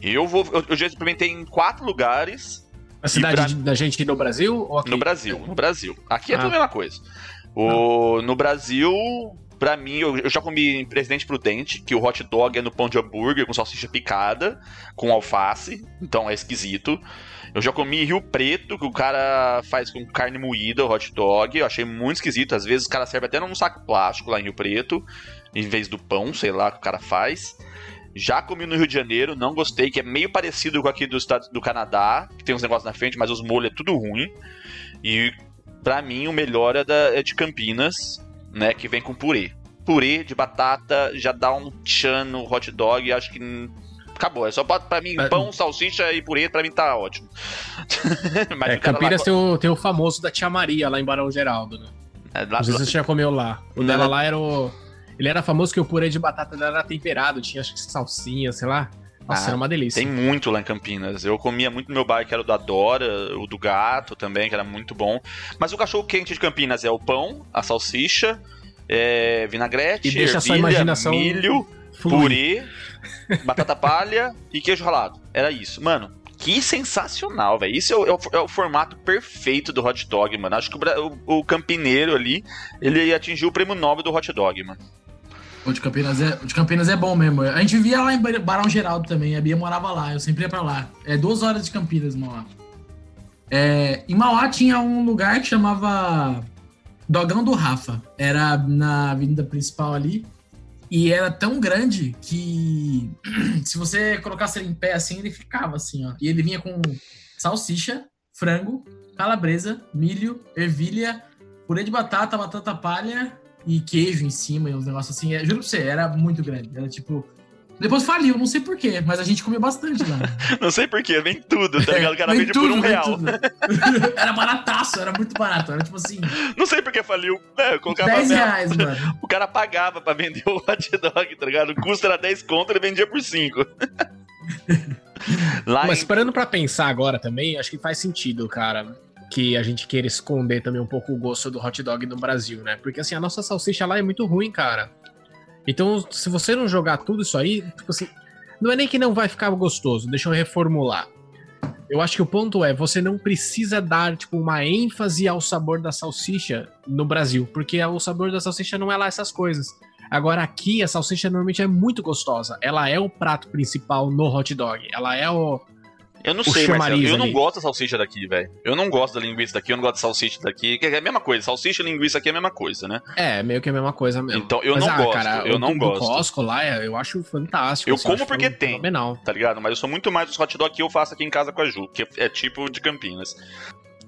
Eu vou. Eu, eu já experimentei em quatro lugares. A cidade pra... da gente no Brasil? Ou aqui? No Brasil, no Brasil. Aqui é ah. tudo a mesma coisa. O, no Brasil, pra mim, eu, eu, já comi em Presidente Prudente, que o hot dog é no pão de hambúrguer com salsicha picada, com alface, então é esquisito. Eu já comi Rio Preto, que o cara faz com carne moída, o hot dog. Eu achei muito esquisito. Às vezes o cara serve até num saco plástico lá em Rio Preto, em vez do pão, sei lá, que o cara faz. Já comi no Rio de Janeiro, não gostei, que é meio parecido com aqui do estado do Canadá, que tem uns negócios na frente, mas os molhos é tudo ruim. E para mim o melhor é, da, é de Campinas, né, que vem com purê. Purê de batata já dá um tchan no hot dog, acho que acabou. É só pra mim, é. pão, salsicha e purê, pra mim tá ótimo. Mas é, Campinas lá... tem, o, tem o famoso da Tia Maria lá em Barão Geraldo, né? É, lá, Não sei se você já comeu lá. O dela lá era o. Ele era famoso que o purê de batata era temperado, tinha acho que salsinha, sei lá. Nossa, ah, era uma delícia. Tem muito lá em Campinas. Eu comia muito no meu bairro, que era o da Dora, o do gato também, que era muito bom. Mas o cachorro quente de Campinas é o pão, a salsicha, é, vinagrete, e deixa ervilha, imaginação milho, fluir. purê batata palha e queijo ralado. Era isso. Mano, que sensacional, velho. Isso é o, é, o, é o, formato perfeito do hot dog, mano. Acho que o, o, Campineiro ali, ele atingiu o prêmio Nobel do hot dog, mano. O de Campinas é, o de Campinas é bom mesmo. A gente via lá em Barão Geraldo também. A Bia morava lá. Eu sempre ia pra lá. É duas horas de Campinas, Mauá. É, em Mauá tinha um lugar que chamava Dogão do Rafa. Era na avenida principal ali. E era tão grande que se você colocasse ele em pé assim, ele ficava assim, ó. E ele vinha com salsicha, frango, calabresa, milho, ervilha, purê de batata, batata palha e queijo em cima e uns negócios assim. É, juro pra você, era muito grande. Era tipo depois faliu, não sei porquê, mas a gente comia bastante lá. não sei porquê, vem tudo, tá ligado? O cara vende por um real. era barataço, era muito barato. Era tipo assim. Não sei porquê faliu. É, colocava 10 reais, mano. O cara pagava pra vender o hot dog, tá ligado? O custo era 10 conto, ele vendia por 5. Mas em... parando pra pensar agora também, acho que faz sentido, cara que a gente queira esconder também um pouco o gosto do hot dog no Brasil, né? Porque assim, a nossa salsicha lá é muito ruim, cara. Então, se você não jogar tudo isso aí, tipo assim, não é nem que não vai ficar gostoso, deixa eu reformular. Eu acho que o ponto é, você não precisa dar, tipo, uma ênfase ao sabor da salsicha no Brasil, porque o sabor da salsicha não é lá essas coisas. Agora aqui a salsicha normalmente é muito gostosa. Ela é o prato principal no hot dog. Ela é o, eu não sei, mas eu, eu não gosto da salsicha daqui, velho. Eu não gosto da linguiça daqui, eu não gosto da salsicha daqui. É a mesma coisa, salsicha e linguiça aqui é a mesma coisa, né? É, meio que a mesma coisa mesmo. Então, eu mas, não ah, gosto, cara, eu não gosto. O Costco lá, é, eu acho fantástico. Eu assim, como porque tem, fenomenal. tá ligado? Mas eu sou muito mais dos hot dog que eu faço aqui em casa com a Ju, que é tipo de Campinas.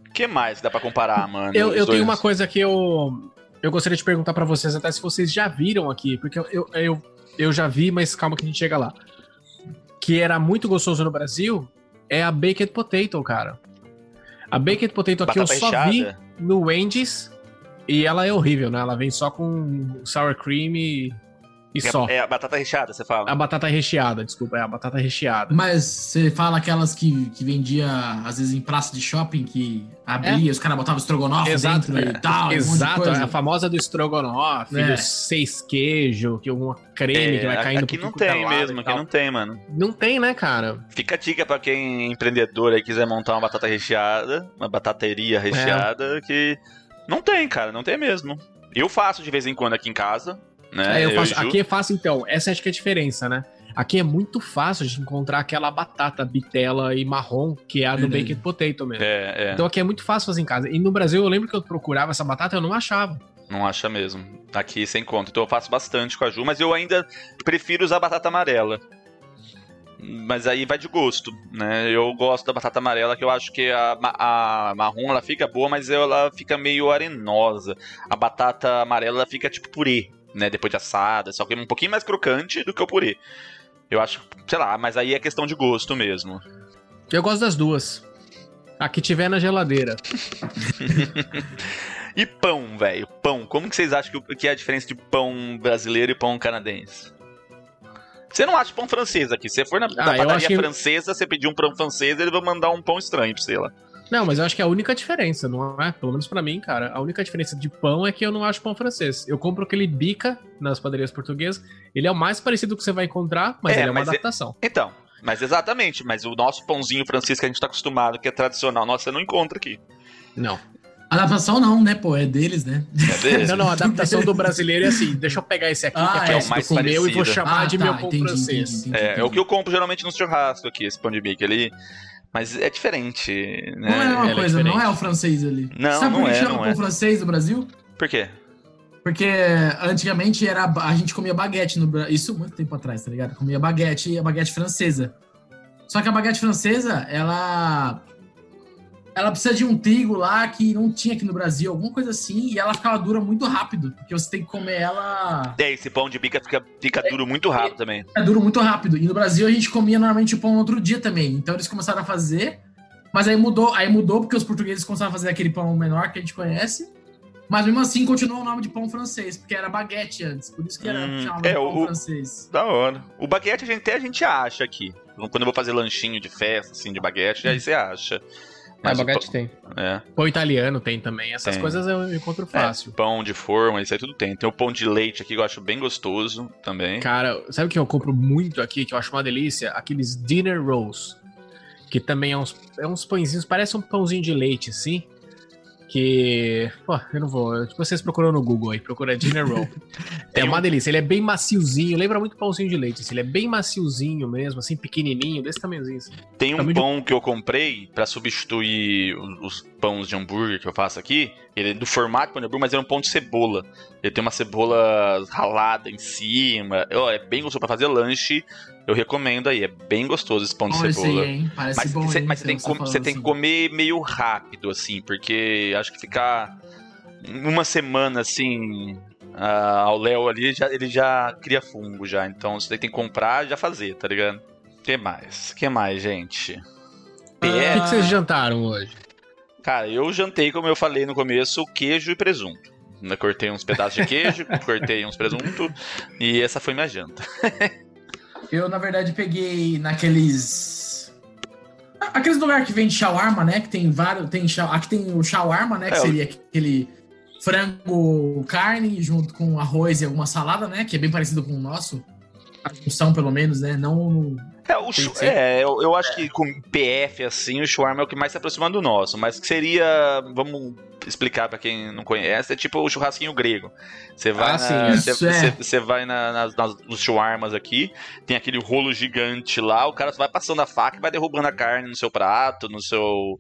O que mais dá pra comparar, mano? Eu, eu tenho uma coisa que eu... Eu gostaria de perguntar para vocês, até se vocês já viram aqui, porque eu, eu, eu já vi, mas calma que a gente chega lá. Que era muito gostoso no Brasil, é a Baked Potato, cara. A Baked Potato aqui Batata eu só recheada. vi no Wendy's e ela é horrível, né? Ela vem só com sour cream e e é, só. É a batata recheada, você fala? A batata recheada, desculpa, é a batata recheada. Mas você fala aquelas que, que vendia, às vezes, em praça de shopping, que abria, é. os caras botavam estrogonofe Exato, dentro é. e tal. Exato, um a famosa do estrogonofe, é. seis queijo, que uma creme que vai é, caindo Aqui não tem mesmo, aqui não tem, mano. Não tem, né, cara? Fica a dica pra quem é empreendedor aí quiser montar uma batata recheada, uma batateria recheada, que não tem, cara, não tem mesmo. Eu faço de vez em quando aqui em casa, né? É, eu faço, eu aqui é fácil, então. Essa acho que é a diferença, né? Aqui é muito fácil de encontrar aquela batata bitela e marrom, que é a do uhum. baked potato mesmo. É, é. Então aqui é muito fácil fazer em casa. E no Brasil eu lembro que eu procurava essa batata e eu não achava. Não acha mesmo. Aqui sem conta. Então eu faço bastante com a Ju, mas eu ainda prefiro usar batata amarela. Mas aí vai de gosto, né? Eu gosto da batata amarela, que eu acho que a, a marrom ela fica boa, mas ela fica meio arenosa. A batata amarela ela fica tipo purê né? Depois de assada, só que um pouquinho mais crocante do que o purê. Eu acho, sei lá, mas aí é questão de gosto mesmo. Eu gosto das duas. A que tiver na geladeira. e pão, velho? Pão. Como que vocês acham que é a diferença de pão brasileiro e pão canadense? Você não acha pão francês aqui. Se você for na, ah, na padaria que... francesa, você pedir um pão francês, ele vai mandar um pão estranho pra você lá. Não, mas eu acho que é a única diferença, não é? Pelo menos para mim, cara. A única diferença de pão é que eu não acho pão francês. Eu compro aquele bica nas padarias portuguesas. Ele é o mais parecido que você vai encontrar, mas é, ele é uma é- adaptação. É... Então, mas exatamente. Mas o nosso pãozinho francês que a gente tá acostumado, que é tradicional, nossa, você não encontra aqui. Não. Adaptação não, né, pô? É deles, né? É deles. não, não, a adaptação do brasileiro é assim: deixa eu pegar esse aqui, ah, que é, é o mais comeu, e vou chamar ah, de tá, meu pão entendi, francês. Entendi, entendi, é, é o que eu compro geralmente no churrasco aqui, esse pão de bico. Ele. Mas é diferente, né? Não é uma coisa, é não é o francês ali. Não, Sabe não por que é, chama pão é. francês no Brasil? Por quê? Porque antigamente era, a gente comia baguete no Brasil. Isso muito tempo atrás, tá ligado? Comia baguete, a baguete francesa. Só que a baguete francesa, ela ela precisa de um trigo lá que não tinha aqui no Brasil, alguma coisa assim, e ela ficava dura muito rápido, porque você tem que comer ela. É, esse pão de bica fica, fica duro muito rápido é, também. É duro muito rápido. E no Brasil a gente comia normalmente o pão no outro dia também. Então eles começaram a fazer, mas aí mudou, aí mudou porque os portugueses começaram a fazer aquele pão menor que a gente conhece. Mas mesmo assim continuou o nome de pão francês, porque era baguete antes. Por isso que era hum, chamado é, pão o, francês. Da hora. O baguete a gente até a gente acha aqui. Quando eu vou fazer lanchinho de festa, assim, de baguete, aí você acha. Mas é, baguete tem. É. Pão italiano tem também. Essas tem. coisas eu encontro é, fácil. É, pão de forma, isso aí tudo tem. Tem o pão de leite aqui que eu acho bem gostoso também. Cara, sabe o que eu compro muito aqui, que eu acho uma delícia? Aqueles dinner rolls. Que também é uns, é uns pãezinhos, parece um pãozinho de leite, assim que. Pô, eu não vou. Vocês procuram no Google aí, procura Dinner Roll. é uma delícia. Ele é bem maciozinho, lembra muito pãozinho de leite. Assim, ele é bem maciozinho mesmo, assim, pequenininho, desse tamanhozinho. Assim. Tem um pão de... que eu comprei para substituir os, os pães de hambúrguer que eu faço aqui. Ele é do formato de pão de hambúrguer, mas é um pão de cebola. Ele tem uma cebola ralada em cima. Oh, é bem gostoso para fazer lanche. Eu recomendo aí, é bem gostoso esse pão de Olha cebola. Aí, hein? Parece mas bom, hein, mas você, tem, com, assim. tem que comer meio rápido, assim, porque acho que ficar uma semana assim uh, ao Léo ali, já, ele já cria fungo já. Então você tem que comprar e já fazer, tá ligado? O que mais? O que mais, gente? O que, que vocês jantaram hoje? Cara, eu jantei, como eu falei no começo, queijo e presunto. Eu cortei uns pedaços de queijo, cortei uns presunto e essa foi minha janta. Eu, na verdade, peguei naqueles. Aqueles lugares que vende shawarma, né? Que tem vários. Tem, aqui tem o shawarma, né? Que é, seria aquele frango, carne, junto com arroz e alguma salada, né? Que é bem parecido com o nosso. A função, pelo menos, né? Não é, o é eu, eu, acho que com PF, assim, o shawarma é o que mais se aproxima do nosso, mas que seria, vamos explicar para quem não conhece, é tipo o churrasquinho grego. Você vai, ah, você, é. vai na, nas, nas, nos shawarmas aqui, tem aquele rolo gigante lá, o cara só vai passando a faca e vai derrubando a carne no seu prato, no seu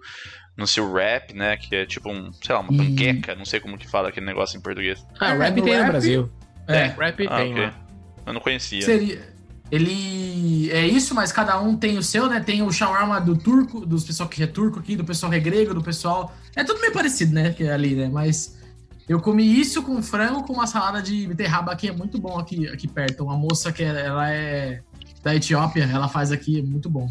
no seu wrap, né, que é tipo um, sei lá, uma panqueca, não sei como que fala aquele negócio em português. Ah, wrap tem no Brasil. É, wrap ah, tem, okay. Eu não conhecia. Seria ele é isso, mas cada um tem o seu, né? Tem o shawarma do turco, dos pessoal que é turco aqui, do pessoal que é grego, do pessoal. É tudo meio parecido, né? Que é ali, né? Mas eu comi isso com frango com uma salada de beterraba que é muito bom aqui, aqui perto. Uma moça que ela é da Etiópia, ela faz aqui, é muito bom.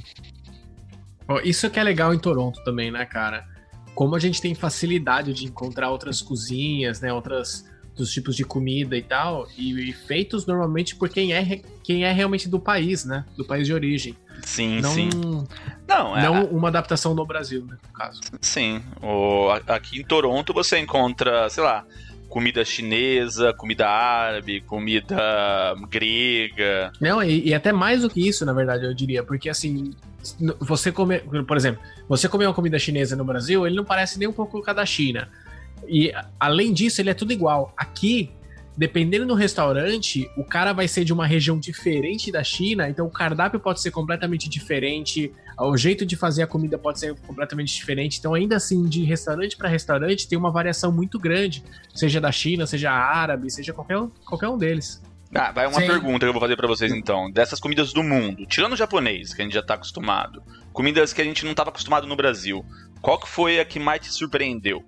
Isso que é legal em Toronto também, né, cara? Como a gente tem facilidade de encontrar outras cozinhas, né? Outras dos tipos de comida e tal, e, e, feitos normalmente por quem é, quem é realmente do país, né? Do país de origem. Sim, não, sim. Não, é, não uma adaptação no Brasil, né, no caso. Sim. O, aqui em Toronto você encontra, sei lá, comida chinesa, comida árabe, comida grega. Não, e, e, até mais do que isso, na verdade, eu diria, porque assim, você comer, por exemplo, você comer uma comida chinesa no Brasil, ele não parece nem um pouco com a da China. E além disso, ele é tudo igual. Aqui, dependendo do restaurante, o cara vai ser de uma região diferente da China, então o cardápio pode ser completamente diferente, o jeito de fazer a comida pode ser completamente diferente. Então, ainda assim, de restaurante para restaurante, tem uma variação muito grande, seja da China, seja árabe, seja qualquer, qualquer um deles. Ah, vai uma Sim. pergunta que eu vou fazer para vocês então. Dessas comidas do mundo, tirando o japonês, que a gente já tá acostumado, comidas que a gente não tava acostumado no Brasil, qual que foi a que mais te surpreendeu?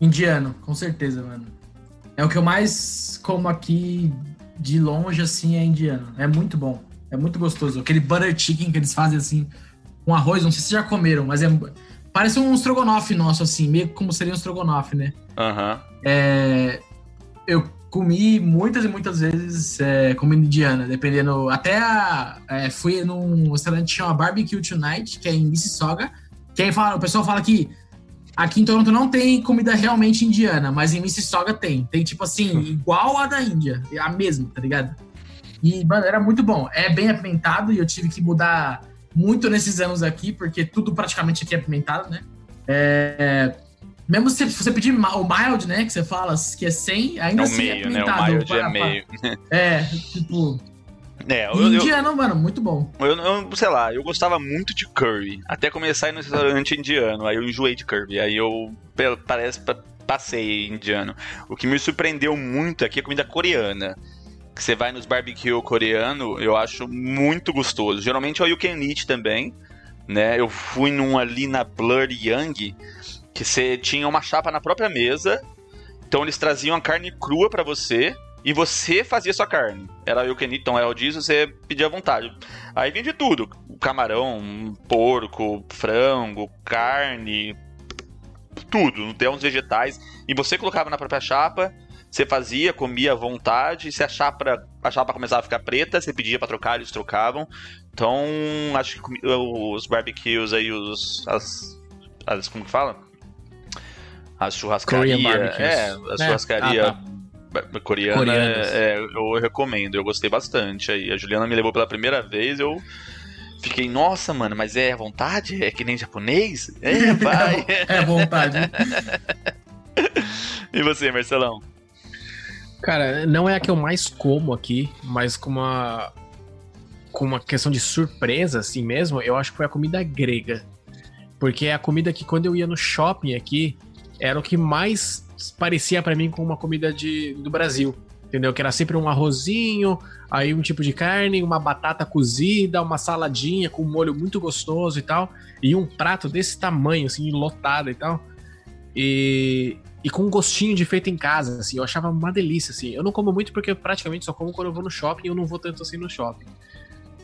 Indiano, com certeza, mano. É o que eu mais como aqui de longe, assim, é indiano. É muito bom. É muito gostoso. Aquele butter chicken que eles fazem assim, com arroz, não sei se já comeram, mas é. Parece um estrogonofe nosso, assim, meio como seria um estrogonofe, né? Aham. Uhum. É, eu comi muitas e muitas vezes é, comida indiana, dependendo. Até a, é, fui num restaurante que chama Barbecue Tonight, que é em Mississauga. Que aí fala, o pessoal fala que aqui em Toronto não tem comida realmente indiana, mas em Mississauga tem. Tem, tipo assim, igual a da Índia, a mesma, tá ligado? E, mano, era muito bom. É bem apimentado e eu tive que mudar muito nesses anos aqui, porque tudo praticamente aqui é apimentado, né? É, mesmo se você pedir o mild, né, que você fala que é 100, ainda é assim meio, é apimentado. Né? O mild é meio. É, tipo... É, eu, indiano, eu, mano, muito bom. Eu, eu, sei lá, eu gostava muito de curry. Até começar a ir no restaurante indiano. Aí eu enjoei de curry. Aí eu parece passei indiano. O que me surpreendeu muito aqui é a comida coreana que você vai nos barbecue coreano, eu acho muito gostoso. Geralmente é o you can eat também, né? Eu fui num ali na Blur Young, que você tinha uma chapa na própria mesa, então eles traziam a carne crua para você, e você fazia sua carne. Era o eat, então é o disso, você pedia à vontade. Aí vinha de tudo, camarão, porco, frango, carne, tudo, até uns vegetais, e você colocava na própria chapa, você fazia, comia à vontade, se a chapa, a chapa começava a ficar preta, você pedia para trocar, eles trocavam. Então, acho que os barbecues aí, os. As. as como que fala? As churrascarias. É, a é. churrascaria. Ah, tá. Coreana, é, eu recomendo, eu gostei bastante aí. A Juliana me levou pela primeira vez, eu fiquei, nossa, mano, mas é à vontade? É que nem japonês? É, vai! é vontade. e você, Marcelão? Cara, não é a que eu mais como aqui, mas com uma com uma questão de surpresa assim mesmo, eu acho que foi a comida grega. Porque é a comida que quando eu ia no shopping aqui, era o que mais parecia para mim com uma comida de, do Brasil. Entendeu? Que era sempre um arrozinho, aí um tipo de carne, uma batata cozida, uma saladinha com um molho muito gostoso e tal. E um prato desse tamanho, assim, lotado e tal. E, e com um gostinho de feito em casa, assim, eu achava uma delícia, assim. Eu não como muito porque praticamente só como quando eu vou no shopping eu não vou tanto assim no shopping.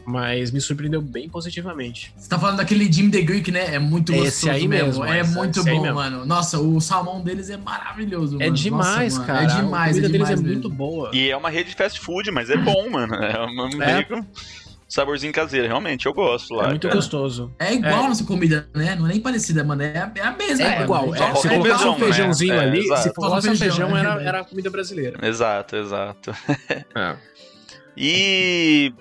Mas me surpreendeu bem positivamente. Você tá falando daquele Jim the Greek, né? É muito gostoso esse aí mesmo. É muito bom, mano. Nossa, o salmão deles é maravilhoso, É demais, Nossa, cara. É demais, a comida é deles é muito boa. E é uma rede de fast food, mas é bom, mano. É uma é saborzinho caseiro. Realmente, eu gosto lá. É muito cara. gostoso. É igual é. a nossa comida, né? Não é nem parecida, mano. É a, é a mesma. É, igual. É, se colocasse um feijãozinho né? ali, se colocasse um feijão, era, era a comida brasileira. Exato, exato. é. E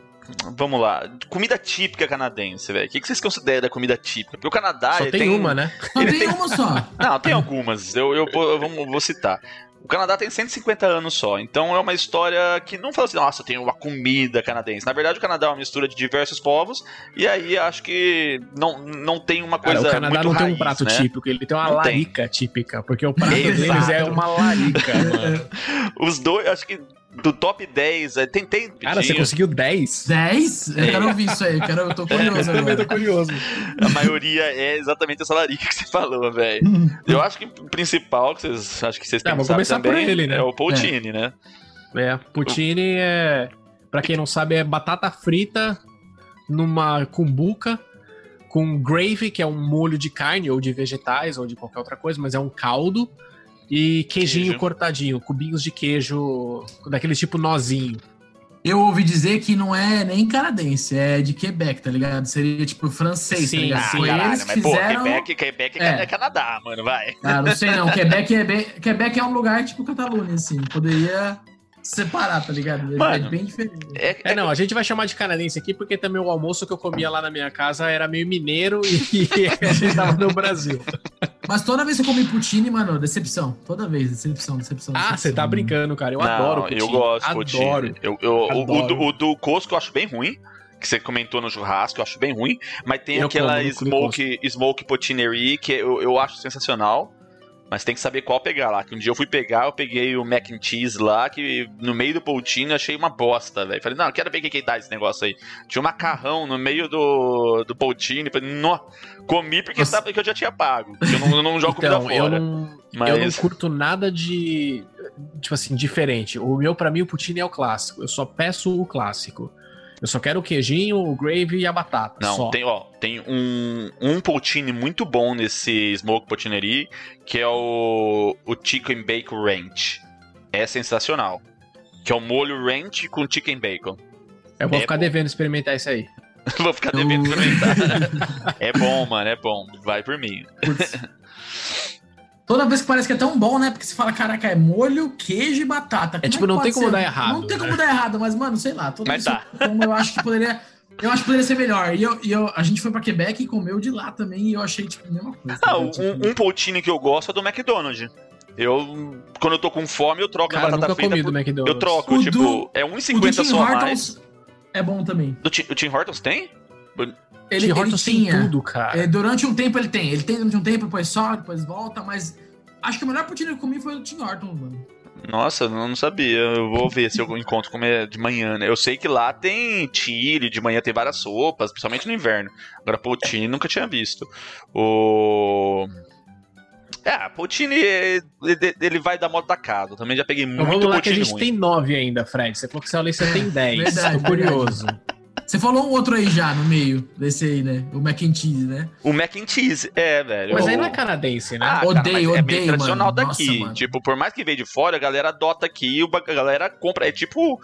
vamos lá. Comida típica canadense, velho. O que, vocês consideram da comida típica? Porque o Canadá. Só tem, tem, uma, né? Só tem, tem uma só. Não, tem algumas. Eu, eu, eu, eu vou citar. O Canadá tem 150 anos só, então é uma história que não fala assim, nossa, tem uma comida canadense. Na verdade, o Canadá é uma mistura de diversos povos, e aí acho que não, não tem uma coisa. Cara, o Canadá não raiz, tem um prato né? típico, ele tem uma não larica tem. típica, porque o prato deles é uma larica, mano. Os dois, acho que do top 10, é, tentei. Cara, você conseguiu 10? 10? Eu quero ouvir isso aí, eu, quero, eu tô curioso. eu também tô curioso. A maioria é exatamente essa larica que você falou, velho. eu acho que o principal que vocês acho que vocês têm ah, que começar também por ele, né? é o poutine, é. né? É, poutine é. Pra quem não sabe, é batata frita numa cumbuca com gravy, que é um molho de carne ou de vegetais ou de qualquer outra coisa, mas é um caldo e queijinho queijo. cortadinho, cubinhos de queijo daquele tipo nozinho. Eu ouvi dizer que não é nem canadense, é de Quebec, tá ligado? Seria tipo francês, tá Sim, tá ligado? Ah, Foi caralho, eles mas, fizeram... pô, Quebec, Quebec é. é. Canadá, mano, vai. Ah, não sei não. Quebec é, bem... Quebec é um lugar tipo Catalunha, assim. Poderia separar, tá ligado? É Mano, é bem diferente. É, é, não, a gente vai chamar de canadense aqui porque também o almoço que eu comia lá na minha casa era meio mineiro e a gente tava no Brasil. Mas toda vez que eu comi poutine, mano, decepção. Toda vez, decepção, decepção. Ah, você tá brincando, cara. Eu não, adoro poutine. Eu gosto adoro. poutine. Eu, eu, adoro. O, o, do, o do Cosco eu acho bem ruim que você comentou no churrasco, eu acho bem ruim, mas tem eu aquela como, smoke, smoke poutinerie que eu, eu acho sensacional. Mas tem que saber qual pegar lá. Que um dia eu fui pegar, eu peguei o mac and cheese lá, que no meio do poutine achei uma bosta, velho. Falei, não, eu quero ver o que, que dá esse negócio aí. Tinha um macarrão no meio do, do poutine. Falei, não, comi porque, sabe, porque eu já tinha pago. Eu não, eu não jogo então, comida fora. Eu não, mas... eu não curto nada de, tipo assim, diferente. O meu, para mim, o poutine é o clássico. Eu só peço o clássico. Eu só quero o queijinho, o gravy e a batata. Não, só. tem, ó, tem um, um poutine muito bom nesse Smoke Poutinerie, que é o, o Chicken Bacon Ranch. É sensacional. Que é o molho ranch com chicken bacon. Eu vou é ficar bom. devendo experimentar isso aí. vou ficar devendo experimentar. é bom, mano, é bom. Vai por mim. Toda vez que parece que é tão bom, né? Porque você fala, caraca, é molho, queijo e batata. É tipo, é não tem como ser? dar errado. Não tem né? como dar errado, mas, mano, sei lá. Toda mas tá. Como eu acho que poderia. Eu acho que poderia ser melhor. E, eu, e eu, a gente foi pra Quebec e comeu de lá também, e eu achei, tipo, a mesma coisa. Ah, um, tipo... um poutine que eu gosto é do McDonald's. Eu, quando eu tô com fome, eu troco Cara, a batata frita. Por... McDonald's. Eu troco, o tipo, do, é 1,50 só mais. É bom também. Do, o Tim Hortons tem? Ele, Tim Hortons ele tinha. tudo, cara. É, durante um tempo ele tem. Ele tem durante um tempo, depois sobe, depois volta, mas acho que o melhor poutine que eu comi foi o Tim Hortons, mano. Nossa, eu não sabia. Eu vou ver se eu encontro comer de manhã, né? Eu sei que lá tem chile, de manhã tem várias sopas, principalmente no inverno. Agora, poutine nunca tinha visto. O... É, Poutine, ele vai da moda da casa. também já peguei muito então vamos lá que a gente ruim. tem nove ainda, Fred. Você falou que sua lista tem dez. Verdade, Tô curioso. Você falou um outro aí já no meio desse aí, né? O mac and cheese, né? O mac and cheese, é, velho. Mas aí não é canadense, né? Ah, odeio, cara, odeio, é tradicional mano. daqui. Nossa, tipo, por mais que veio de fora, a galera adota aqui, a galera compra. É tipo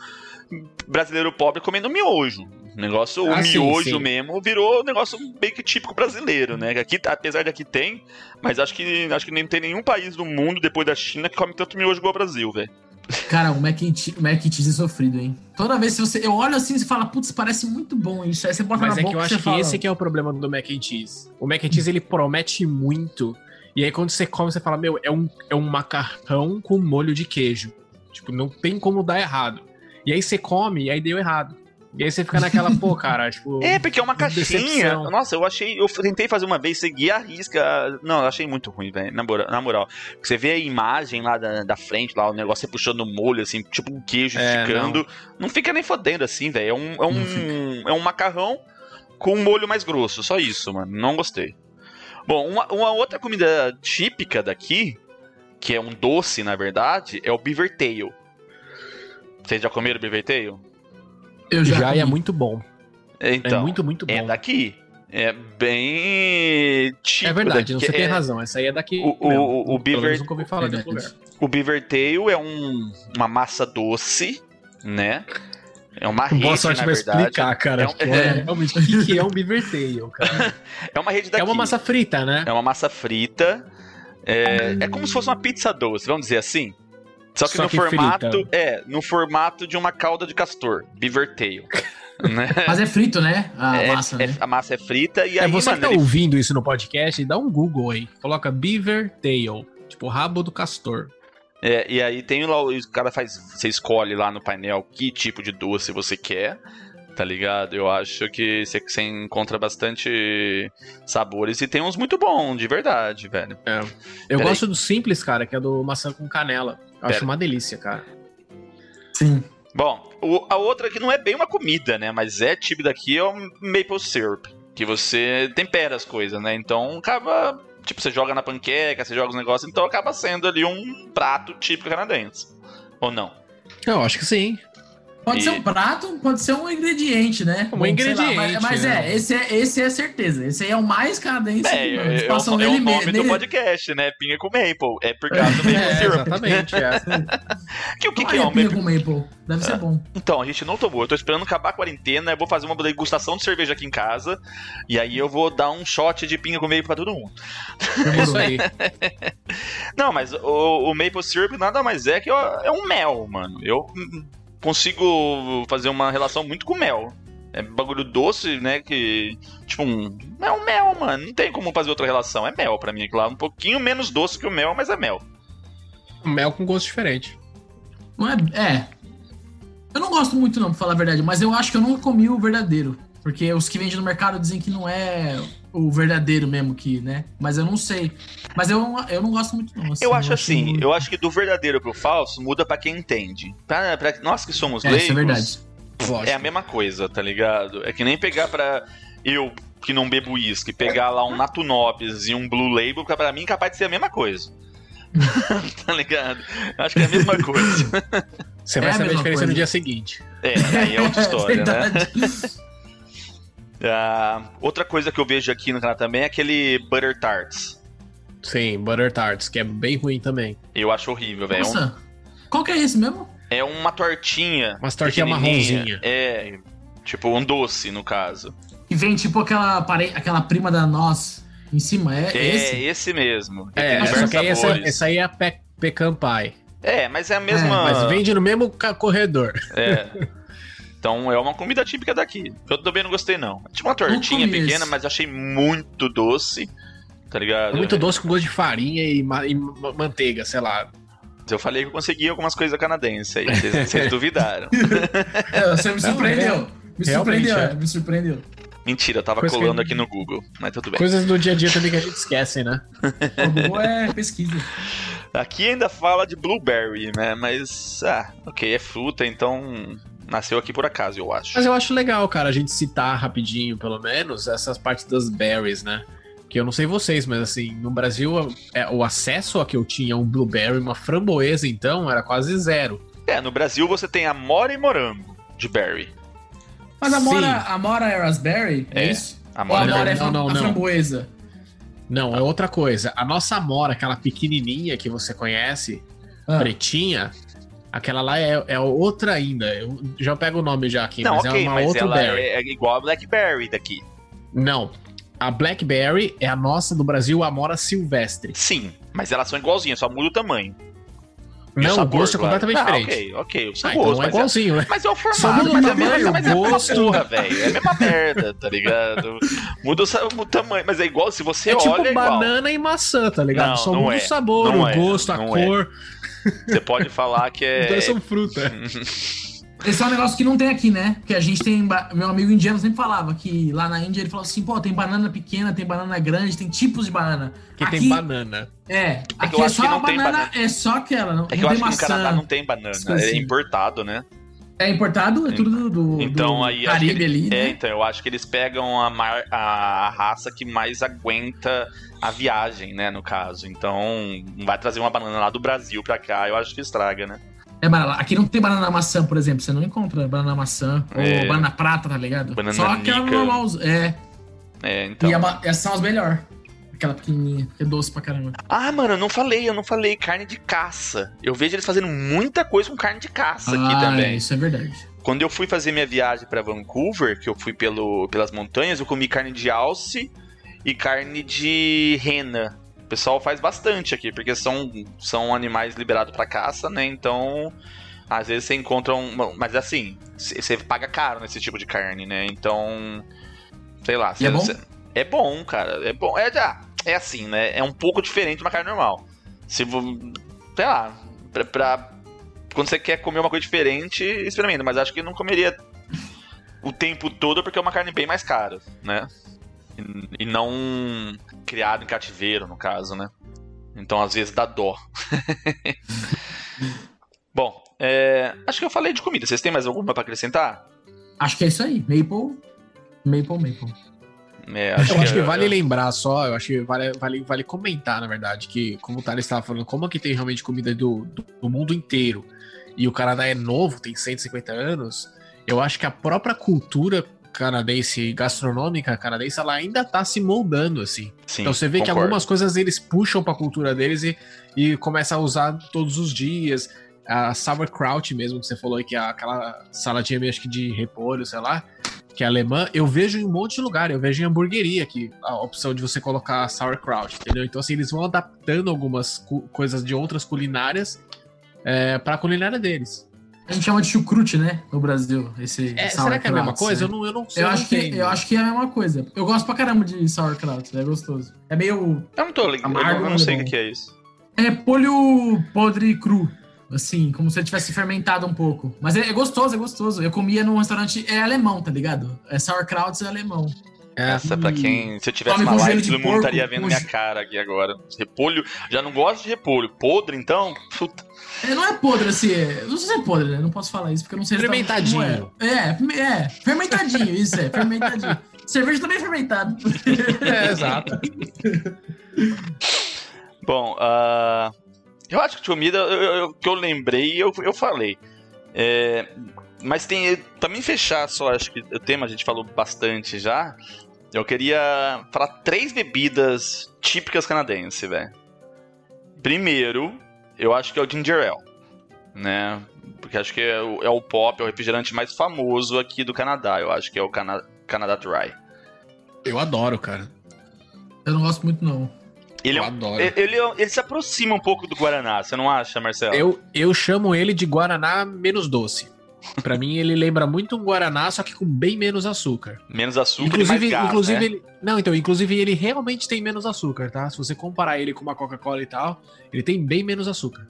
brasileiro pobre comendo miojo. O negócio, ah, o miojo sim, sim. mesmo, virou um negócio bem que típico brasileiro, né? Aqui, apesar de aqui tem, mas acho que acho que nem tem nenhum país do mundo depois da China que come tanto miojo igual o Brasil, velho. Cara, o mac, and cheese, mac and cheese é sofrido, hein? Toda vez que você. Eu olho assim e fala, putz, parece muito bom isso. Aí você bota Mas na é boca que eu acho que fala... esse que é o problema do mac and cheese. O mac and cheese ele promete muito. E aí quando você come, você fala, meu, é um, é um macarrão com molho de queijo. Tipo, não tem como dar errado. E aí você come e aí deu errado. E aí você fica naquela, pô, cara, tipo. É, porque é uma caixinha. Decepção. Nossa, eu achei. Eu tentei fazer uma vez, seguir a risca. Não, eu achei muito ruim, velho. Na, na moral. Você vê a imagem lá da, da frente, lá, o negócio você puxando o molho, assim, tipo um queijo é, esticando. Não. não. fica nem fodendo assim, velho. É um, é, um, é um macarrão com um molho mais grosso. Só isso, mano. Não gostei. Bom, uma, uma outra comida típica daqui, que é um doce, na verdade, é o beaver tail. Vocês já comeram beaver tail? Eu já, já é muito bom. Então, é muito, muito bom. É daqui. É bem tipo. É verdade, você é... tem razão. Essa aí é daqui. O, o, o, Beaver. Nunca ouvi falar lugar. O Beaver Tail é um, uma massa doce, né? É uma rede, Boa sorte pra explicar, cara. É, um, é, realmente, o que é um Beaver Tail, cara? É uma rede daqui. É uma massa frita, né? É uma massa frita. É, hum. é como se fosse uma pizza doce, vamos dizer assim. Só que Só no que formato. Frita. É, no formato de uma cauda de castor. Beaver tail. né? Mas é frito, né? A é, massa, é, né? A massa é frita e é, aí. Você mano, que tá ele... ouvindo isso no podcast, dá um Google aí. Coloca Beaver Tail. Tipo, rabo do castor. É, e aí tem lá, o cara faz. Você escolhe lá no painel que tipo de doce você quer tá ligado? Eu acho que você encontra bastante sabores e tem uns muito bons, de verdade, velho. É. Eu Pera gosto aí. do simples, cara, que é do maçã com canela. Eu acho uma delícia, cara. Sim. Bom, o, a outra que não é bem uma comida, né? Mas é tipo daqui é o maple syrup. Que você tempera as coisas, né? Então acaba. Tipo, você joga na panqueca, você joga os negócios, então acaba sendo ali um prato típico canadense. Ou não? Eu acho que sim. Pode e... ser um prato, pode ser um ingrediente, né? Um Bom, ingrediente. Lá, mas, mas né? é, esse é, esse é certeza. Esse aí é o mais canadense. É, é, passam é, o nome do podcast, né? Pinha com maple. É por causa do maple é, syrup. Exatamente. É. que, o que, que é, é um pinha maple? com maple? Deve ser bom. Então, a gente não tomou. Eu tô esperando acabar a quarentena. Eu vou fazer uma degustação de cerveja aqui em casa. E aí eu vou dar um shot de pinha com maple pra todo mundo. É isso aí. não, mas o, o maple syrup nada mais é que é um mel, mano. Eu consigo fazer uma relação muito com mel. É bagulho doce, né? Que. Tipo, um, é um mel, mano. Não tem como fazer outra relação. É mel pra mim. Lá um pouquinho menos doce que o mel, mas é mel. Mel com gosto diferente. Não é, é. Eu não gosto muito, não, pra falar a verdade, mas eu acho que eu nunca comi o verdadeiro. Porque os que vendem no mercado dizem que não é o verdadeiro mesmo que, né? Mas eu não sei. Mas eu, eu não gosto muito, não. Assim, eu acho eu assim, muito... eu acho que do verdadeiro pro falso muda para quem entende. Pra, pra nós que somos é, leigos. Isso é verdade. É a mesma coisa, tá ligado? É que nem pegar pra. Eu, que não bebo uísque, pegar lá um Nato Nobis e um Blue Label, que pra mim é capaz de ser a mesma coisa. tá ligado? Acho que é a mesma coisa. Você vai é saber a, a diferença coisa. no dia seguinte. É, aí é outra história, né? Uh, outra coisa que eu vejo aqui no canal também é aquele Butter Tarts. Sim, Butter Tarts, que é bem ruim também. Eu acho horrível, velho. Nossa, é um... qual que é esse mesmo? É uma tortinha. Uma tortinha marronzinha. É, tipo um doce, no caso. E vem tipo aquela, pare... aquela prima da noz em cima, é, é esse? É esse mesmo. É, só que essa, essa aí é a pe pecan pie. É, mas é a mesma... É, mas vende no mesmo corredor. É. Então é uma comida típica daqui. Eu também não gostei, não. Tinha uma tortinha pequena, mas eu achei muito doce. Tá ligado? É muito doce com gosto de farinha e, ma e manteiga, sei lá. Eu falei que eu consegui algumas coisas canadenses aí, vocês duvidaram. é, você me surpreendeu. Me surpreendeu, é. me surpreendeu. Mentira, eu tava Coisa colando aqui no Google, mas tudo bem. Coisas do dia a dia também que a gente esquece, né? o Google é pesquisa. Aqui ainda fala de blueberry, né? Mas, ah, ok, é fruta, então nasceu aqui por acaso, eu acho. Mas eu acho legal, cara, a gente citar rapidinho, pelo menos, essas partes das berries, né? Que eu não sei vocês, mas assim, no Brasil, é, o acesso a que eu tinha um blueberry, uma framboesa, então, era quase zero. É, no Brasil você tem amora e morango de berry. Mas a mora, a mora é raspberry? É, é isso? A mora, Ou a mora é não, não, a framboesa? Não, é outra coisa. A nossa amora, aquela pequenininha que você conhece, ah. pretinha, Aquela lá é, é outra ainda. Eu já pego o nome já aqui, não, mas okay, é uma mas outra ela berry. É igual a Blackberry daqui. Não. A Blackberry é a nossa do Brasil, a Amora Silvestre. Sim, mas elas são igualzinhas, só muda o tamanho. Não, o, sabor, o gosto é completamente claro. diferente. Ah, ok, ok. O sabor, ah, então é igualzinho, é, né? Mas é o formato, mas, é, tamanho, mas é, gosto. é a mesma velho. É a mesma merda, tá ligado? Muda o, o, tamanho, mas é igual, se você é olha, tipo é banana e maçã, tá ligado? Não, Só muda é. o sabor, não o é, gosto, a cor. Você pode falar que é. Então são fruta. Esse é um negócio que não tem aqui, né? Porque a gente tem. Meu amigo indiano sempre falava que lá na Índia ele falou assim: pô, tem banana pequena, tem banana grande, tem tipos de banana. Que aqui, tem banana. É, é aqui é só a banana, banana, é só aquela. Não, é que eu acho maçã, que no Canadá não tem banana, é assim. importado, né? É importado, é tudo do, do, então, do aí, Caribe ele, ali, É, né? então eu acho que eles pegam a, mar, a raça que mais aguenta a viagem, né, no caso. Então, vai trazer uma banana lá do Brasil pra cá, eu acho que estraga, né? É, aqui não tem banana maçã, por exemplo. Você não encontra banana maçã é. ou banana prata, tá ligado? Banana Só aquela normal. É. É, então. E a, essas são as melhores. Aquela pequenininha, que é doce pra caramba. Ah, mano, eu não falei, eu não falei carne de caça. Eu vejo eles fazendo muita coisa com carne de caça ah, aqui também. isso é verdade. Quando eu fui fazer minha viagem para Vancouver, que eu fui pelo, pelas montanhas, eu comi carne de alce e carne de rena. O pessoal faz bastante aqui, porque são, são animais liberados para caça, né? Então, às vezes você encontra um. Mas assim, você paga caro nesse tipo de carne, né? Então. Sei lá. é, bom? é bom, cara. É bom. É, já, é assim, né? É um pouco diferente de uma carne normal. Se. Sei lá. Pra, pra, quando você quer comer uma coisa diferente, experimenta. Mas acho que não comeria o tempo todo porque é uma carne bem mais cara, né? E não criado em cativeiro, no caso, né? Então às vezes dá dó. Bom, é, acho que eu falei de comida. Vocês têm mais alguma para acrescentar? Acho que é isso aí. Maple, Maple, Maple. É, acho eu que acho que vale lembrar só, eu acho que vale, vale, vale comentar, na verdade, que como o Thales estava falando, como aqui tem realmente comida do, do, do mundo inteiro e o Canadá é novo, tem 150 anos, eu acho que a própria cultura canadense, gastronômica canadense, ela ainda tá se moldando, assim. Sim, então você vê concordo. que algumas coisas eles puxam pra cultura deles e, e começa a usar todos os dias. A sauerkraut mesmo, que você falou aí, que é aquela saladinha meio acho que de repolho, sei lá, que é alemã, eu vejo em um monte de lugar, eu vejo em hamburgueria aqui a opção de você colocar sauerkraut, entendeu? Então assim, eles vão adaptando algumas coisas de outras culinárias é, pra culinária deles. A gente chama de chucrute, né? No Brasil. Esse é, será que é a mesma coisa? Eu não, eu não sei. Eu, acho que, eu acho que é a mesma coisa. Eu gosto pra caramba de sauerkraut, é gostoso. É meio. Eu não tô ligado, eu não, não sei o que é isso. É polho podre cru. Assim, como se ele tivesse fermentado um pouco. Mas é, é gostoso, é gostoso. Eu comia num restaurante, é alemão, tá ligado? É sauerkraut é alemão. Essa, hum. pra quem. Se eu tivesse uma live, todo mundo estaria vendo minha cara aqui agora. Repolho. Já não gosto de repolho. Podre, então? Puta. É, não é podre, assim. É, não sei se é podre, né? Não posso falar isso porque eu não sei Fermentadinho. É. é, é. Fermentadinho, isso é. Fermentadinho. Cerveja também é fermentado. É, exato. Bom, uh, eu acho que de comida, eu, que eu lembrei, eu, eu falei. É, mas tem. Mim fechar só, acho que o tema a gente falou bastante já. Eu queria falar três bebidas típicas canadenses, velho. Primeiro, eu acho que é o Ginger Ale, né? Porque acho que é o, é o pop, é o refrigerante mais famoso aqui do Canadá. Eu acho que é o Cana Canadá Dry. Eu adoro, cara. Eu não gosto muito, não. Ele, eu é, adoro. Ele, ele, ele, se aproxima um pouco do Guaraná, você não acha, Marcelo? Eu, eu chamo ele de Guaraná menos doce. Pra mim, ele lembra muito um Guaraná, só que com bem menos açúcar. Menos açúcar inclusive, e mais gás, inclusive né? ele, Não, então, inclusive ele realmente tem menos açúcar, tá? Se você comparar ele com uma Coca-Cola e tal, ele tem bem menos açúcar.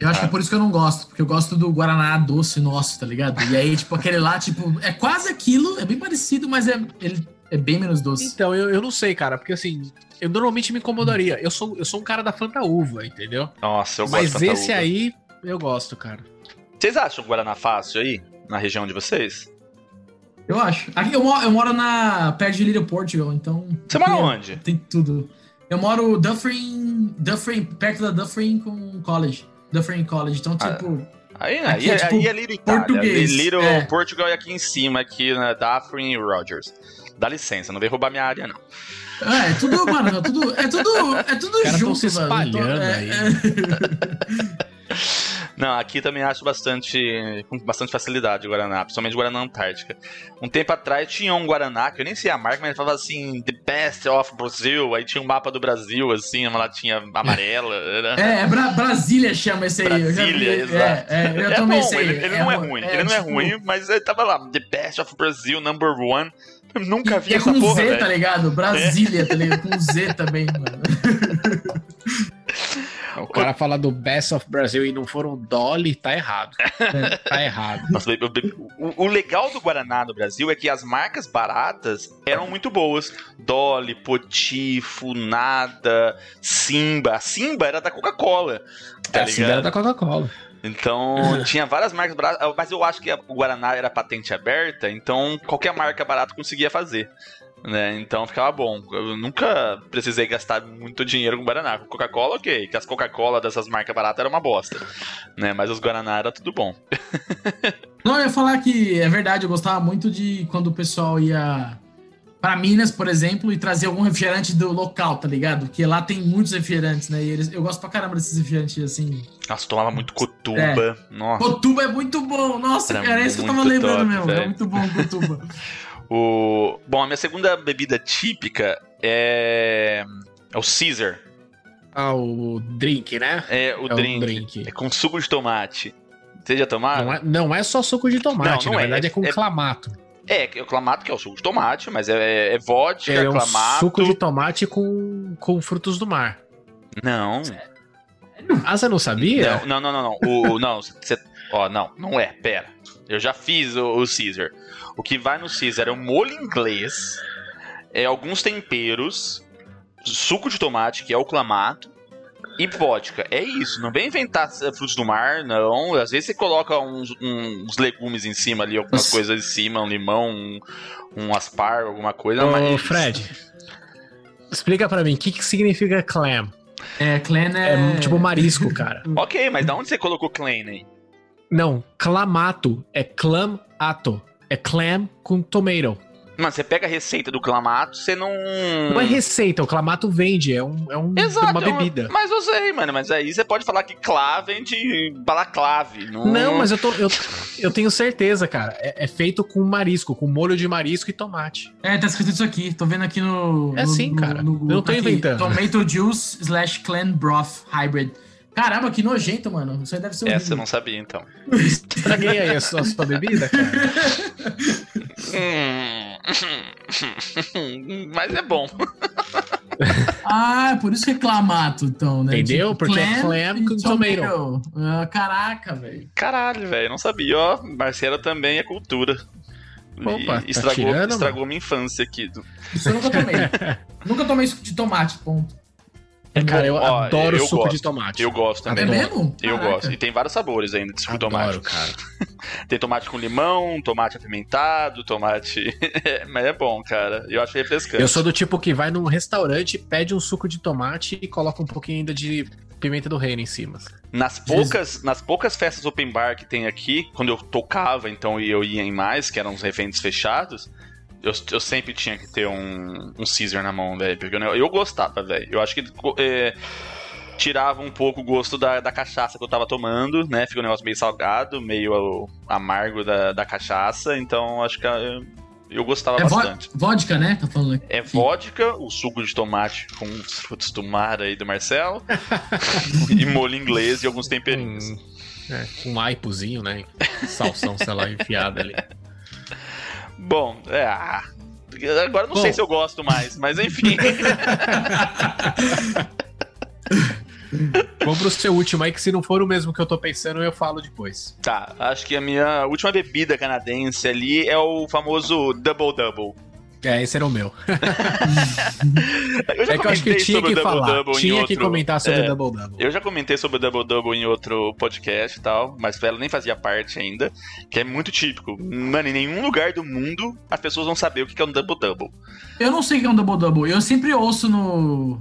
Eu acho que é por isso que eu não gosto, porque eu gosto do Guaraná doce nosso, tá ligado? E aí, tipo, aquele lá, tipo, é quase aquilo, é bem parecido, mas é, ele é bem menos doce. Então, eu, eu não sei, cara, porque assim, eu normalmente me incomodaria. Eu sou, eu sou um cara da Fanta Uva, entendeu? Nossa, eu gosto Mas de Fanta esse aí, eu gosto, cara. Vocês acham o Guaraná fácil aí? Na região de vocês? Eu acho. Aqui eu moro, eu moro na perto de Little Portugal, então. Você mora é- onde? Tem tudo. Eu moro Dufferin, Dufferin, perto da Dufferin com College. Dufferin College. Então, Ah, tipo, Aí, Aqui aí, é tipo aí é Little Itália. português, Little é. Portugal é aqui em cima, aqui na Dufferin e Rogers. Dá licença, não vem roubar minha área, não. é, é tudo, mano, é tudo, é tudo, é tudo Os junto, se mano. Então, espalhando é- aí. é- Não, aqui também acho bastante. com bastante facilidade o Guaraná, principalmente o Guaraná Antártica. Um tempo atrás tinha um Guaraná, que eu nem sei a marca, mas ele falava assim, The Best of Brazil. Aí tinha um mapa do Brasil, assim, uma latinha amarela. Era... É, é Bra- Brasília chama esse aí. eu já vi. Brasília, exato. É, é, eu É bom, ele, ele não é ru- ruim. ele não é tipo, ruim, mas ele tava lá, The Best of Brazil, number one. Eu nunca vi E é essa com porra, Z, velho. tá ligado? Brasília, tá ligado? Com Z também, mano. O cara fala do Best of Brasil e não foram Dolly, tá errado. Tá errado. Nossa, o, o legal do Guaraná no Brasil é que as marcas baratas eram muito boas. Dolly, Poti, Funada, Simba. A Simba era da Coca-Cola. Tá É, Sim, era ligado? da Coca-Cola. Então tinha várias marcas baratas, mas eu acho que o Guaraná era patente aberta, então qualquer marca barata conseguia fazer. Né? Então ficava bom. Eu nunca precisei gastar muito dinheiro com Guaraná. Com Coca-Cola, ok. Que as Coca-Cola dessas marcas baratas eram uma bosta. Né? Mas os Guaraná era tudo bom. Não, eu ia falar que é verdade, eu gostava muito de quando o pessoal ia pra Minas, por exemplo, e trazia algum refrigerante do local, tá ligado? Porque lá tem muitos refrigerantes, né? E eles, eu gosto pra caramba desses refrigerantes assim. Nossa, tomava muito Cotuba. Nossa. Cotuba é muito bom, nossa, Era cara, é isso que eu tava lembrando top, mesmo. velho. É muito bom Cotuba. O... Bom, a minha segunda bebida típica é. É o Caesar. Ah, o drink, né? É o É o drink. drink. É com suco de tomate. Vocês já tomaram? Não é, não é só suco de tomate, Não, não na é. verdade é, com É- clamato. É, é o clamato, que é o suco de tomate, mas é, é vodka, É um clamato. suco de tomate com, com frutos do mar. Não. Ah, você não sabia? Não, não, não, não. não. O, não, você. Ó, não, não é, pera. Eu já fiz o, o Caesar. O que vai no Caesar é o molho inglês, é alguns temperos, suco de tomate, que é o clamato, e vodka. É isso, não vem inventar frutos do mar, não. Às vezes você coloca uns, uns legumes em cima ali, algumas Nossa. coisas em cima, um limão, um, um aspargo, alguma coisa. Ô, mas... Fred, explica pra mim, o que, que significa clam? É, Clan É, é. tipo marisco, cara. Ok, mas da onde você colocou Klein aí? Não, clamato é clamato. É clam com tomato. Mano, você pega a receita do clamato, você não. Não é receita, o clamato vende, é, um, é um- Exato, uma é uma- bebida. Mas eu sei, mano. Mas aí você pode falar que clá vem de balaclave. Não, Não, mas eu, tô, eu, eu tenho certeza, cara. É, é feito com marisco, com molho de marisco e tomate. É, tá escrito isso aqui. Tô vendo aqui no. É no- sim, no- cara. no Eu Google. não tô Tá aqui, inventando. Tomato juice slash clan broth hybrid. Caramba, que nojento, mano. Isso aí deve ser Essa eu não sabia, então. Estraguei aí a sua, a sua bebida, cara. Hum. mas é bom. Ah, é por isso que é clamato, então, né? Entendeu? Porque é clam e com tomato. Ah, caraca, velho. Caralho, velho. Não sabia, ó. Marcelo também é cultura. Opa, E tá estragou, tirando, estragou minha infância aqui. Isso eu nunca tomei. nunca tomei suco de tomate, ponto. Cara, eu Ó, adoro eu suco gosto. de tomate. Eu gosto É também. mesmo? Eu Caraca. gosto. E tem vários sabores ainda de suco de tomate. Adoro, cara. Tem tomate com limão, tomate apimentado, tomate. Mas é bom, cara. Eu acho refrescante. Eu sou do tipo que vai num restaurante, pede um suco de tomate e coloca um pouquinho ainda de pimenta do reino em cima. Nas poucas, nas poucas festas open bar que tem aqui, quando eu tocava, então e eu ia em mais, que eram os reventos fechados, eu, eu sempre tinha que ter um, um Caesar na mão, velho. Porque eu, eu gostava, velho. Eu acho que. É, tirava um pouco o gosto da, da cachaça que eu tava tomando, né? Fica um negócio meio salgado, meio amargo da, da cachaça, então acho que eu, eu gostava é bastante. Vodka, né? Tá falando aqui. É vodka, o suco de tomate com os frutos do mar aí do Marcelo, e molho inglês e alguns temperinhos. Hum, é, um aipozinho, né? Salsão, sei lá, enfiado ali. Bom, é. Ah, agora não Bom. sei se eu gosto mais, mas enfim. Vamos pro seu último aí, que se não for o mesmo que eu tô pensando, eu falo depois. Tá, acho que a minha última bebida canadense ali é o famoso Double Double. É, esse era o meu. é que eu acho que eu tinha que falar. Double tinha outro... que comentar sobre o é, Double Double. Eu já comentei sobre o Double Double em outro podcast e tal, mas ela nem fazia parte ainda, que é muito típico. Mano, em nenhum lugar do mundo as pessoas vão saber o que é um Double Double. Eu não sei o que é um Double Double. Eu sempre ouço no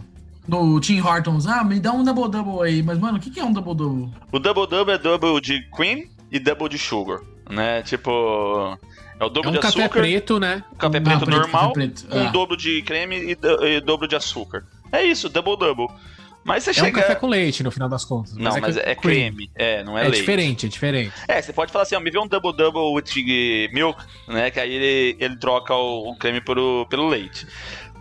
no Tim Hortons, ah, me dá um double double aí. Mas, mano, o que, que é um double double? O double double é double de cream e double de sugar, né? Tipo. É o dobro é um de açúcar. café preto, né? Café preto ah, normal, preto, preto. um ah. dobro de creme e, e, dobro de açúcar. É isso, double double. Mas você é chega... um café com leite, no final das contas. Não, mas, é, mas é creme. É, não é, é leite. É diferente, é diferente. É, você pode falar assim, ó, me vê um double double with milk, né? Que aí ele, ele troca o, o creme pelo, pelo leite.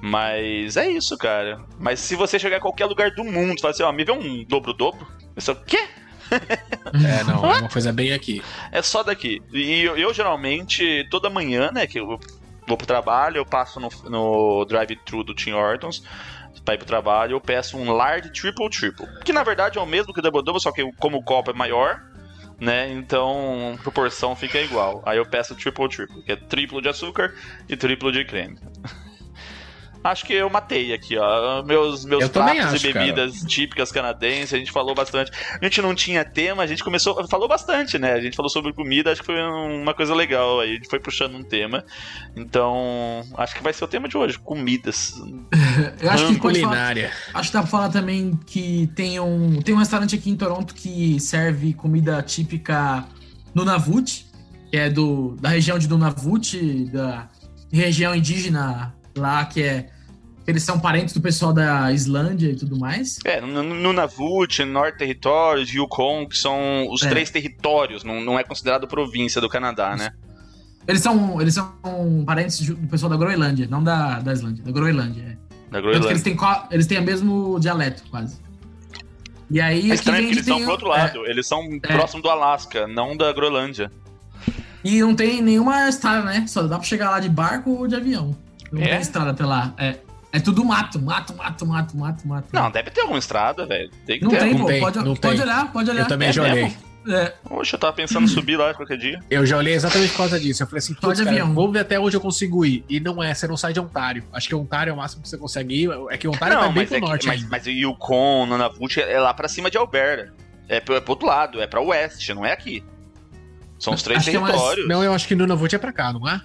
Mas é isso, cara. Mas se você chegar em qualquer lugar do mundo, falar assim, ó, me vê um dobro-dobro, eu só, quê? é, não, é uma coisa bem aqui. É só daqui. E eu, eu, geralmente, toda manhã, né, que eu vou pro trabalho, eu passo no, no drive-thru do Tim Hortons pra ir pro trabalho, eu peço um large triple triple. Que na verdade é o mesmo que o double double, só que como o copo é maior, né? Então, proporção fica igual. Aí eu peço triple triple, que é triplo de açúcar e triplo de creme. Acho que eu matei aqui, ó. Meus, meus pratos acho, e bebidas cara. típicas canadenses, a gente falou bastante. A gente não tinha tema, a gente começou. Falou bastante, né? A gente falou sobre comida, acho que foi uma coisa legal. Aí a gente foi puxando um tema. Então, acho que vai ser o tema de hoje: comidas. eu acho que culinária. Falar, acho que dá pra falar também que tem um, tem um restaurante aqui em Toronto que serve comida típica no Navut, que é do, da região de Nunavut, da região indígena lá, que é. Eles são parentes do pessoal da Islândia e tudo mais. É, no Nunavut, Norte Territórios, Yukon, que são os é. três territórios, não, não é considerado província do Canadá, né? Eles são, eles são parentes do pessoal da Groenlândia, não da, da Islândia, da Groenlândia. É. Da Groenlândia. Eles têm, eles têm o mesmo dialeto, quase. E aí. É estranho que eles são pro outro lado, é, eles são é, próximo do Alasca, não da Groenlândia. E não tem nenhuma estrada, né? Só dá pra chegar lá de barco ou de avião. Não é? tem estrada até lá. É, é tudo mato, mato, mato, mato, mato, mato. Não, deve ter alguma estrada, velho. Tem que não ter. Tem, pô, tem, pode, não pode tem. olhar, pode olhar. Eu também é já olhei. É. Poxa, eu tava pensando em subir lá qualquer dia. Eu já olhei exatamente por causa disso. Eu falei assim, pode avião. vou ver até onde eu consigo ir. E não é, você não sai de Ontário. Acho que Ontário é o máximo que você consegue ir. É que Ontário não, tá bem pro é norte. Que, mas, mas o Yukon, Nunavut é lá pra cima de Alberta. É pro, é pro outro lado, é pra oeste, não é aqui. São os três acho territórios. É mais... Não, eu acho que Nunavut é pra cá, não é?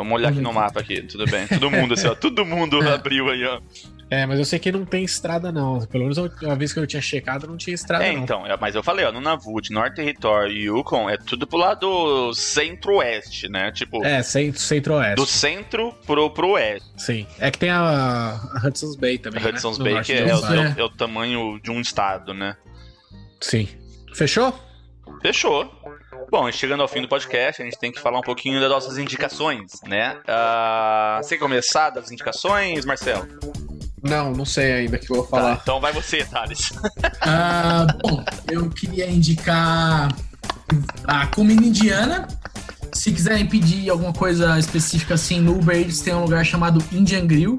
Vamos olhar aqui no mapa aqui, tudo bem. Todo mundo assim, ó. Todo mundo é. abriu aí, ó. É, mas eu sei que não tem estrada, não. Pelo menos a vez que eu tinha checado, não tinha estrada, é, não. então, é, mas eu falei, ó, no Navut, Norte Território e Yukon, é tudo pro lado centro-oeste, né? Tipo. É, centro-oeste. Do centro pro, pro oeste. Sim. É que tem a, Hudson's Bay também. A né? Hudson's né? Bay, que é, é, é, o, tamanho de um estado, né? Sim. Fechou? Fechou. Bom, chegando ao fim do podcast, a gente tem que falar um pouquinho das nossas indicações, né? Uh, você começar das indicações, Marcelo? Não, não sei ainda que eu vou falar. Tá, então vai você, Thales. Uh, bom, eu queria indicar a comida indiana. Se quiserem pedir alguma coisa específica assim, no Uber Eats tem um lugar chamado Indian Grill.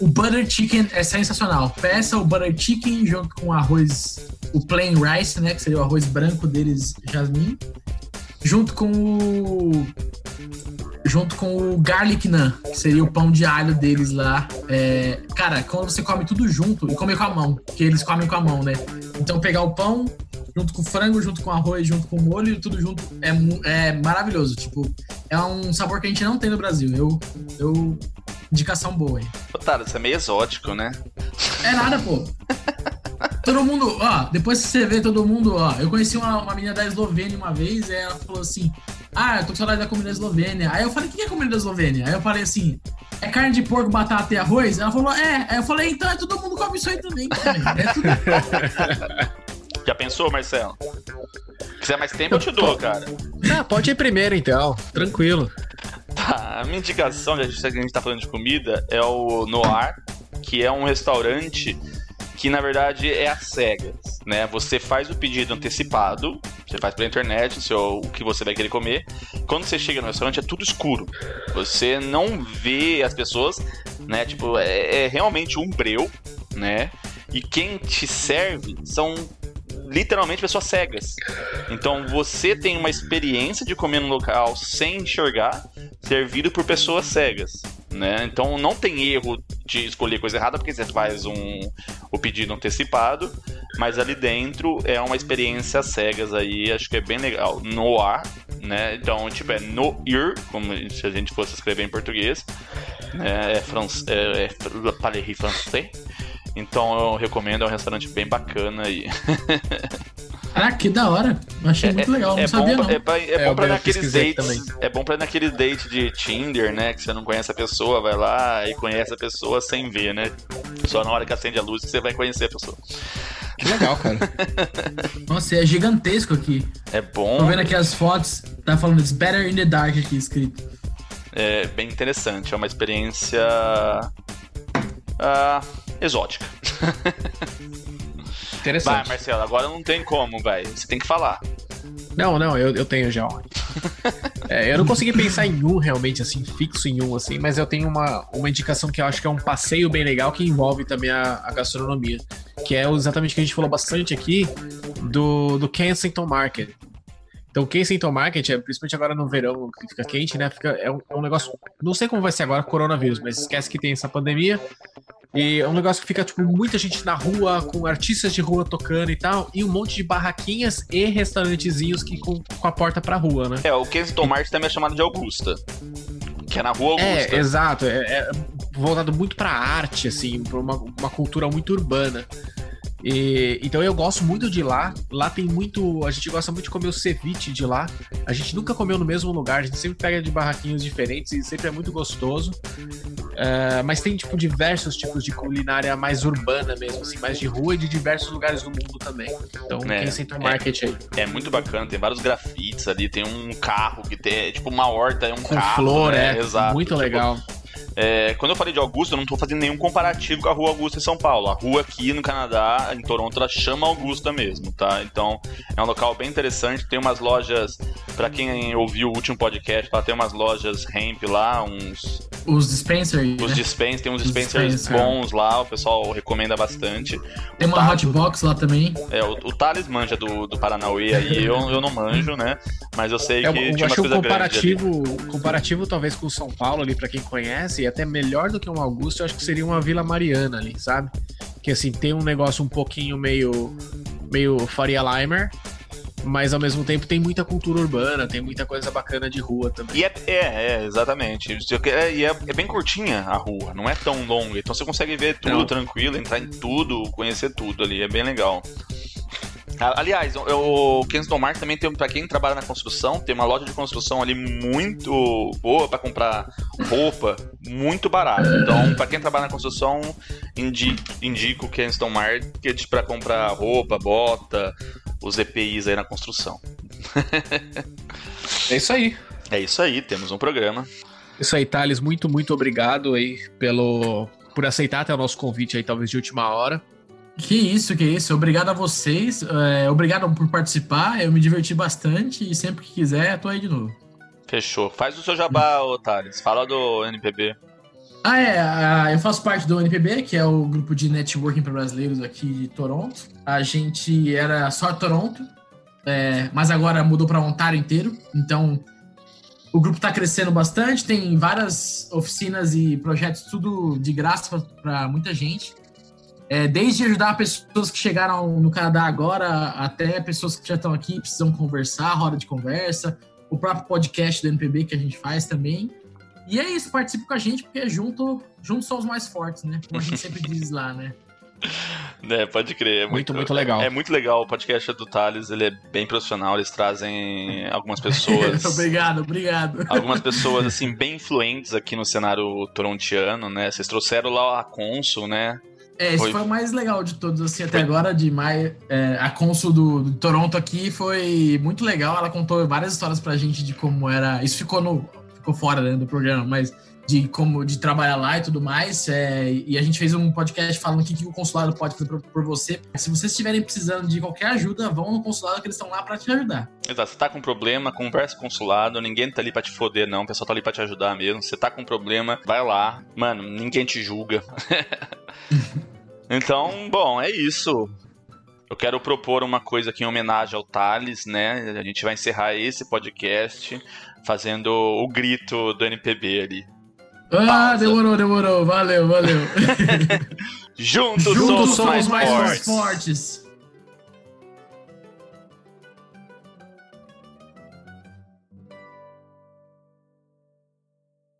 O butter chicken é sensacional. Peça o butter chicken junto com arroz, o plain rice, né, que seria o arroz branco deles, jasmine junto com o junto com o garlic naan, que seria o pão de alho deles lá. É, cara, quando você come tudo junto e come com a mão, que eles comem com a mão, né? Então pegar o pão junto com frango, junto com arroz, junto com molho, tudo junto é, é maravilhoso. Tipo, é um sabor que a gente não tem no Brasil. Eu, eu indicação boa aí. Otário, isso é meio exótico, né? É nada, pô. todo mundo, ó, depois que você vê todo mundo, ó, eu conheci uma, uma menina da Eslovênia uma vez, e ela falou assim, ah, eu tô com saudade da comida da Eslovênia. Aí eu falei, o que é comida da Eslovênia? Aí eu falei assim, é carne de porco, batata e arroz? Ela falou, é. Aí eu falei, então é todo mundo come isso aí também, cara. É tudo. Já pensou, Marcelo? Se quiser mais tempo, eu te dou, cara. Ah, pode ir primeiro, então. Tranquilo. Tá, a minha indicação, já que a gente tá falando de comida, é o Noir, que é um restaurante que na verdade é a cegas, né? Você faz o pedido antecipado, você faz pela internet o, seu, o que você vai querer comer. Quando você chega no restaurante é tudo escuro. Você não vê as pessoas, né? Tipo, é, é realmente um breu, né? E quem te serve são literalmente pessoas cegas. Então você tem uma experiência de comer num local sem enxergar, servido por pessoas cegas. Né? Então não tem erro de escolher coisa errada porque você faz um, o pedido antecipado, mas ali dentro é uma experiência cegas aí, acho que é bem legal. No ar, né? Então, tipo, é no ir, como se a gente fosse escrever em português, né? É, france, é, é Paleri Francês. Então eu recomendo, é um restaurante bem bacana aí. Ah, que da hora. Achei é, muito legal, não é sabia bom, não. É, é, é bom pra naqueles dates, também. é bom pra naqueles dates de Tinder, né, que você não conhece a pessoa, vai lá e conhece a pessoa sem ver, né? Só na hora que acende a luz que você vai conhecer a pessoa. Que legal, cara. Nossa, é gigantesco aqui. É bom. Tô vendo aqui as fotos, tá falando It's Better in the Dark aqui escrito. É bem interessante, é uma experiência... Uh, exótica. Interessante. Vai, Marcelo, agora não tem como, vai. Você tem que falar. Não, não, eu, eu tenho já é, eu não consegui pensar em um realmente, assim, fixo em um, assim, mas eu tenho uma, uma indicação que eu acho que é um passeio bem legal que envolve também a, a gastronomia. Que é exatamente o que a gente falou bastante aqui do, do Kensington Market. Então, Kensington Market, é, principalmente agora no verão, que fica quente, né? Fica, é, um, é um negócio. Não sei como vai ser agora, coronavírus, mas esquece que tem essa pandemia. E é um negócio que fica, tipo, muita gente na rua, com artistas de rua tocando e tal, e um monte de barraquinhas e restaurantezinhos que com, com a porta pra rua, né? É, o Kensington Market também é chamado de Augusta. Que é na rua é, Augusta. É, exato. É, é voltado muito pra arte, assim, pra uma, uma cultura muito urbana. E, então eu gosto muito de lá. Lá tem muito. A gente gosta muito de comer o ceviche de lá. A gente nunca comeu no mesmo lugar, a gente sempre pega de barraquinhos diferentes e sempre é muito gostoso. Uh, mas tem, tipo, diversos tipos de culinária mais urbana mesmo, assim, mais de rua e de diversos lugares do mundo também. Então é, tem Center Market é, aí. É muito bacana, tem vários grafites ali, tem um carro que tem, é, tipo, uma horta, é um Com carro. flor, né? é. Exato. Muito tipo, legal. É, quando eu falei de Augusta, eu não estou fazendo nenhum comparativo com a rua Augusta em São Paulo. A rua aqui no Canadá, em Toronto, ela chama Augusta mesmo, tá? Então é um local bem interessante. Tem umas lojas, para quem ouviu o último podcast, lá tem umas lojas Ramp lá, uns. Os dispensers. Os né? dispensers, tem uns dispensers dispenser. bons lá, o pessoal recomenda bastante. Tem o uma hotbox lá também. É, o, o Thales manja do, do Paranauê aí, eu, eu não manjo, né? Mas eu sei é, que eu, tinha uma coisa um comparativo, comparativo talvez com o São Paulo ali, para quem conhece, até melhor do que um Augusto, eu acho que seria uma Vila Mariana ali, sabe? Que assim, tem um negócio um pouquinho meio, meio Faria Limer, mas ao mesmo tempo tem muita cultura urbana, tem muita coisa bacana de rua também. E é, é, é exatamente. É, e é, é, bem curtinha a rua, não é tão longa, então você consegue ver tudo não. tranquilo, entrar em tudo, conhecer tudo ali, é bem legal. Aliás, o Kensington Market também tem, para quem trabalha na construção, tem uma loja de construção ali muito boa para comprar roupa, muito barato. Então, para quem trabalha na construção, indico, indico o Kensington Market para comprar roupa, bota, os EPIs aí na construção. é isso aí. É isso aí, temos um programa. Isso aí, Thales, muito, muito obrigado aí pelo por aceitar até o nosso convite aí, talvez de última hora. Que isso, que isso. Obrigado a vocês. É, obrigado por participar. Eu me diverti bastante e sempre que quiser, tô aí de novo. Fechou. Faz o seu jabá, Thales. Fala do NPB. Ah, é. Eu faço parte do NPB, que é o grupo de networking para brasileiros aqui de Toronto. A gente era só Toronto, é, mas agora mudou para Ontário inteiro. Então, o grupo está crescendo bastante. Tem várias oficinas e projetos, tudo de graça para muita gente. É, desde ajudar pessoas que chegaram no Canadá agora, até pessoas que já estão aqui e precisam conversar, roda de conversa, o próprio podcast do NPB que a gente faz também. E é isso, participe com a gente, porque junto, juntos somos mais fortes, né? Como a gente sempre diz lá, né? É, pode crer. É muito, muito, muito, legal. É, é, muito legal o podcast do Thales, ele é bem profissional, eles trazem algumas pessoas. obrigado, obrigado. Algumas pessoas, assim, bem influentes aqui no cenário torontiano, né? Vocês trouxeram lá a Consul, né? É, esse foi... foi o mais legal de todos, assim, até foi... agora, de maio. É, a Consul do, do, Toronto aqui foi muito legal. Ela contou várias histórias pra gente de como era. Isso ficou no. Ficou fora né, do programa, mas de como de trabalhar lá e tudo mais. É, e a gente fez um podcast falando o que, o consulado pode fazer por, por, você. Se vocês estiverem precisando de qualquer ajuda, vão no consulado que eles estão lá para te ajudar. Exato. Você tá com problema, conversa com o consulado. Ninguém tá ali para te foder, não. O pessoal tá ali para te ajudar mesmo. Você tá com problema, vai lá. Mano, ninguém te julga. então, bom, é isso. Eu quero propor uma coisa aqui em homenagem ao Thales, né? A gente vai encerrar esse podcast fazendo o grito do NPB ali. Ah, Pausa. demorou, demorou. Valeu, valeu. Juntos, Juntos somos, somos, mais, mais fortes. fortes.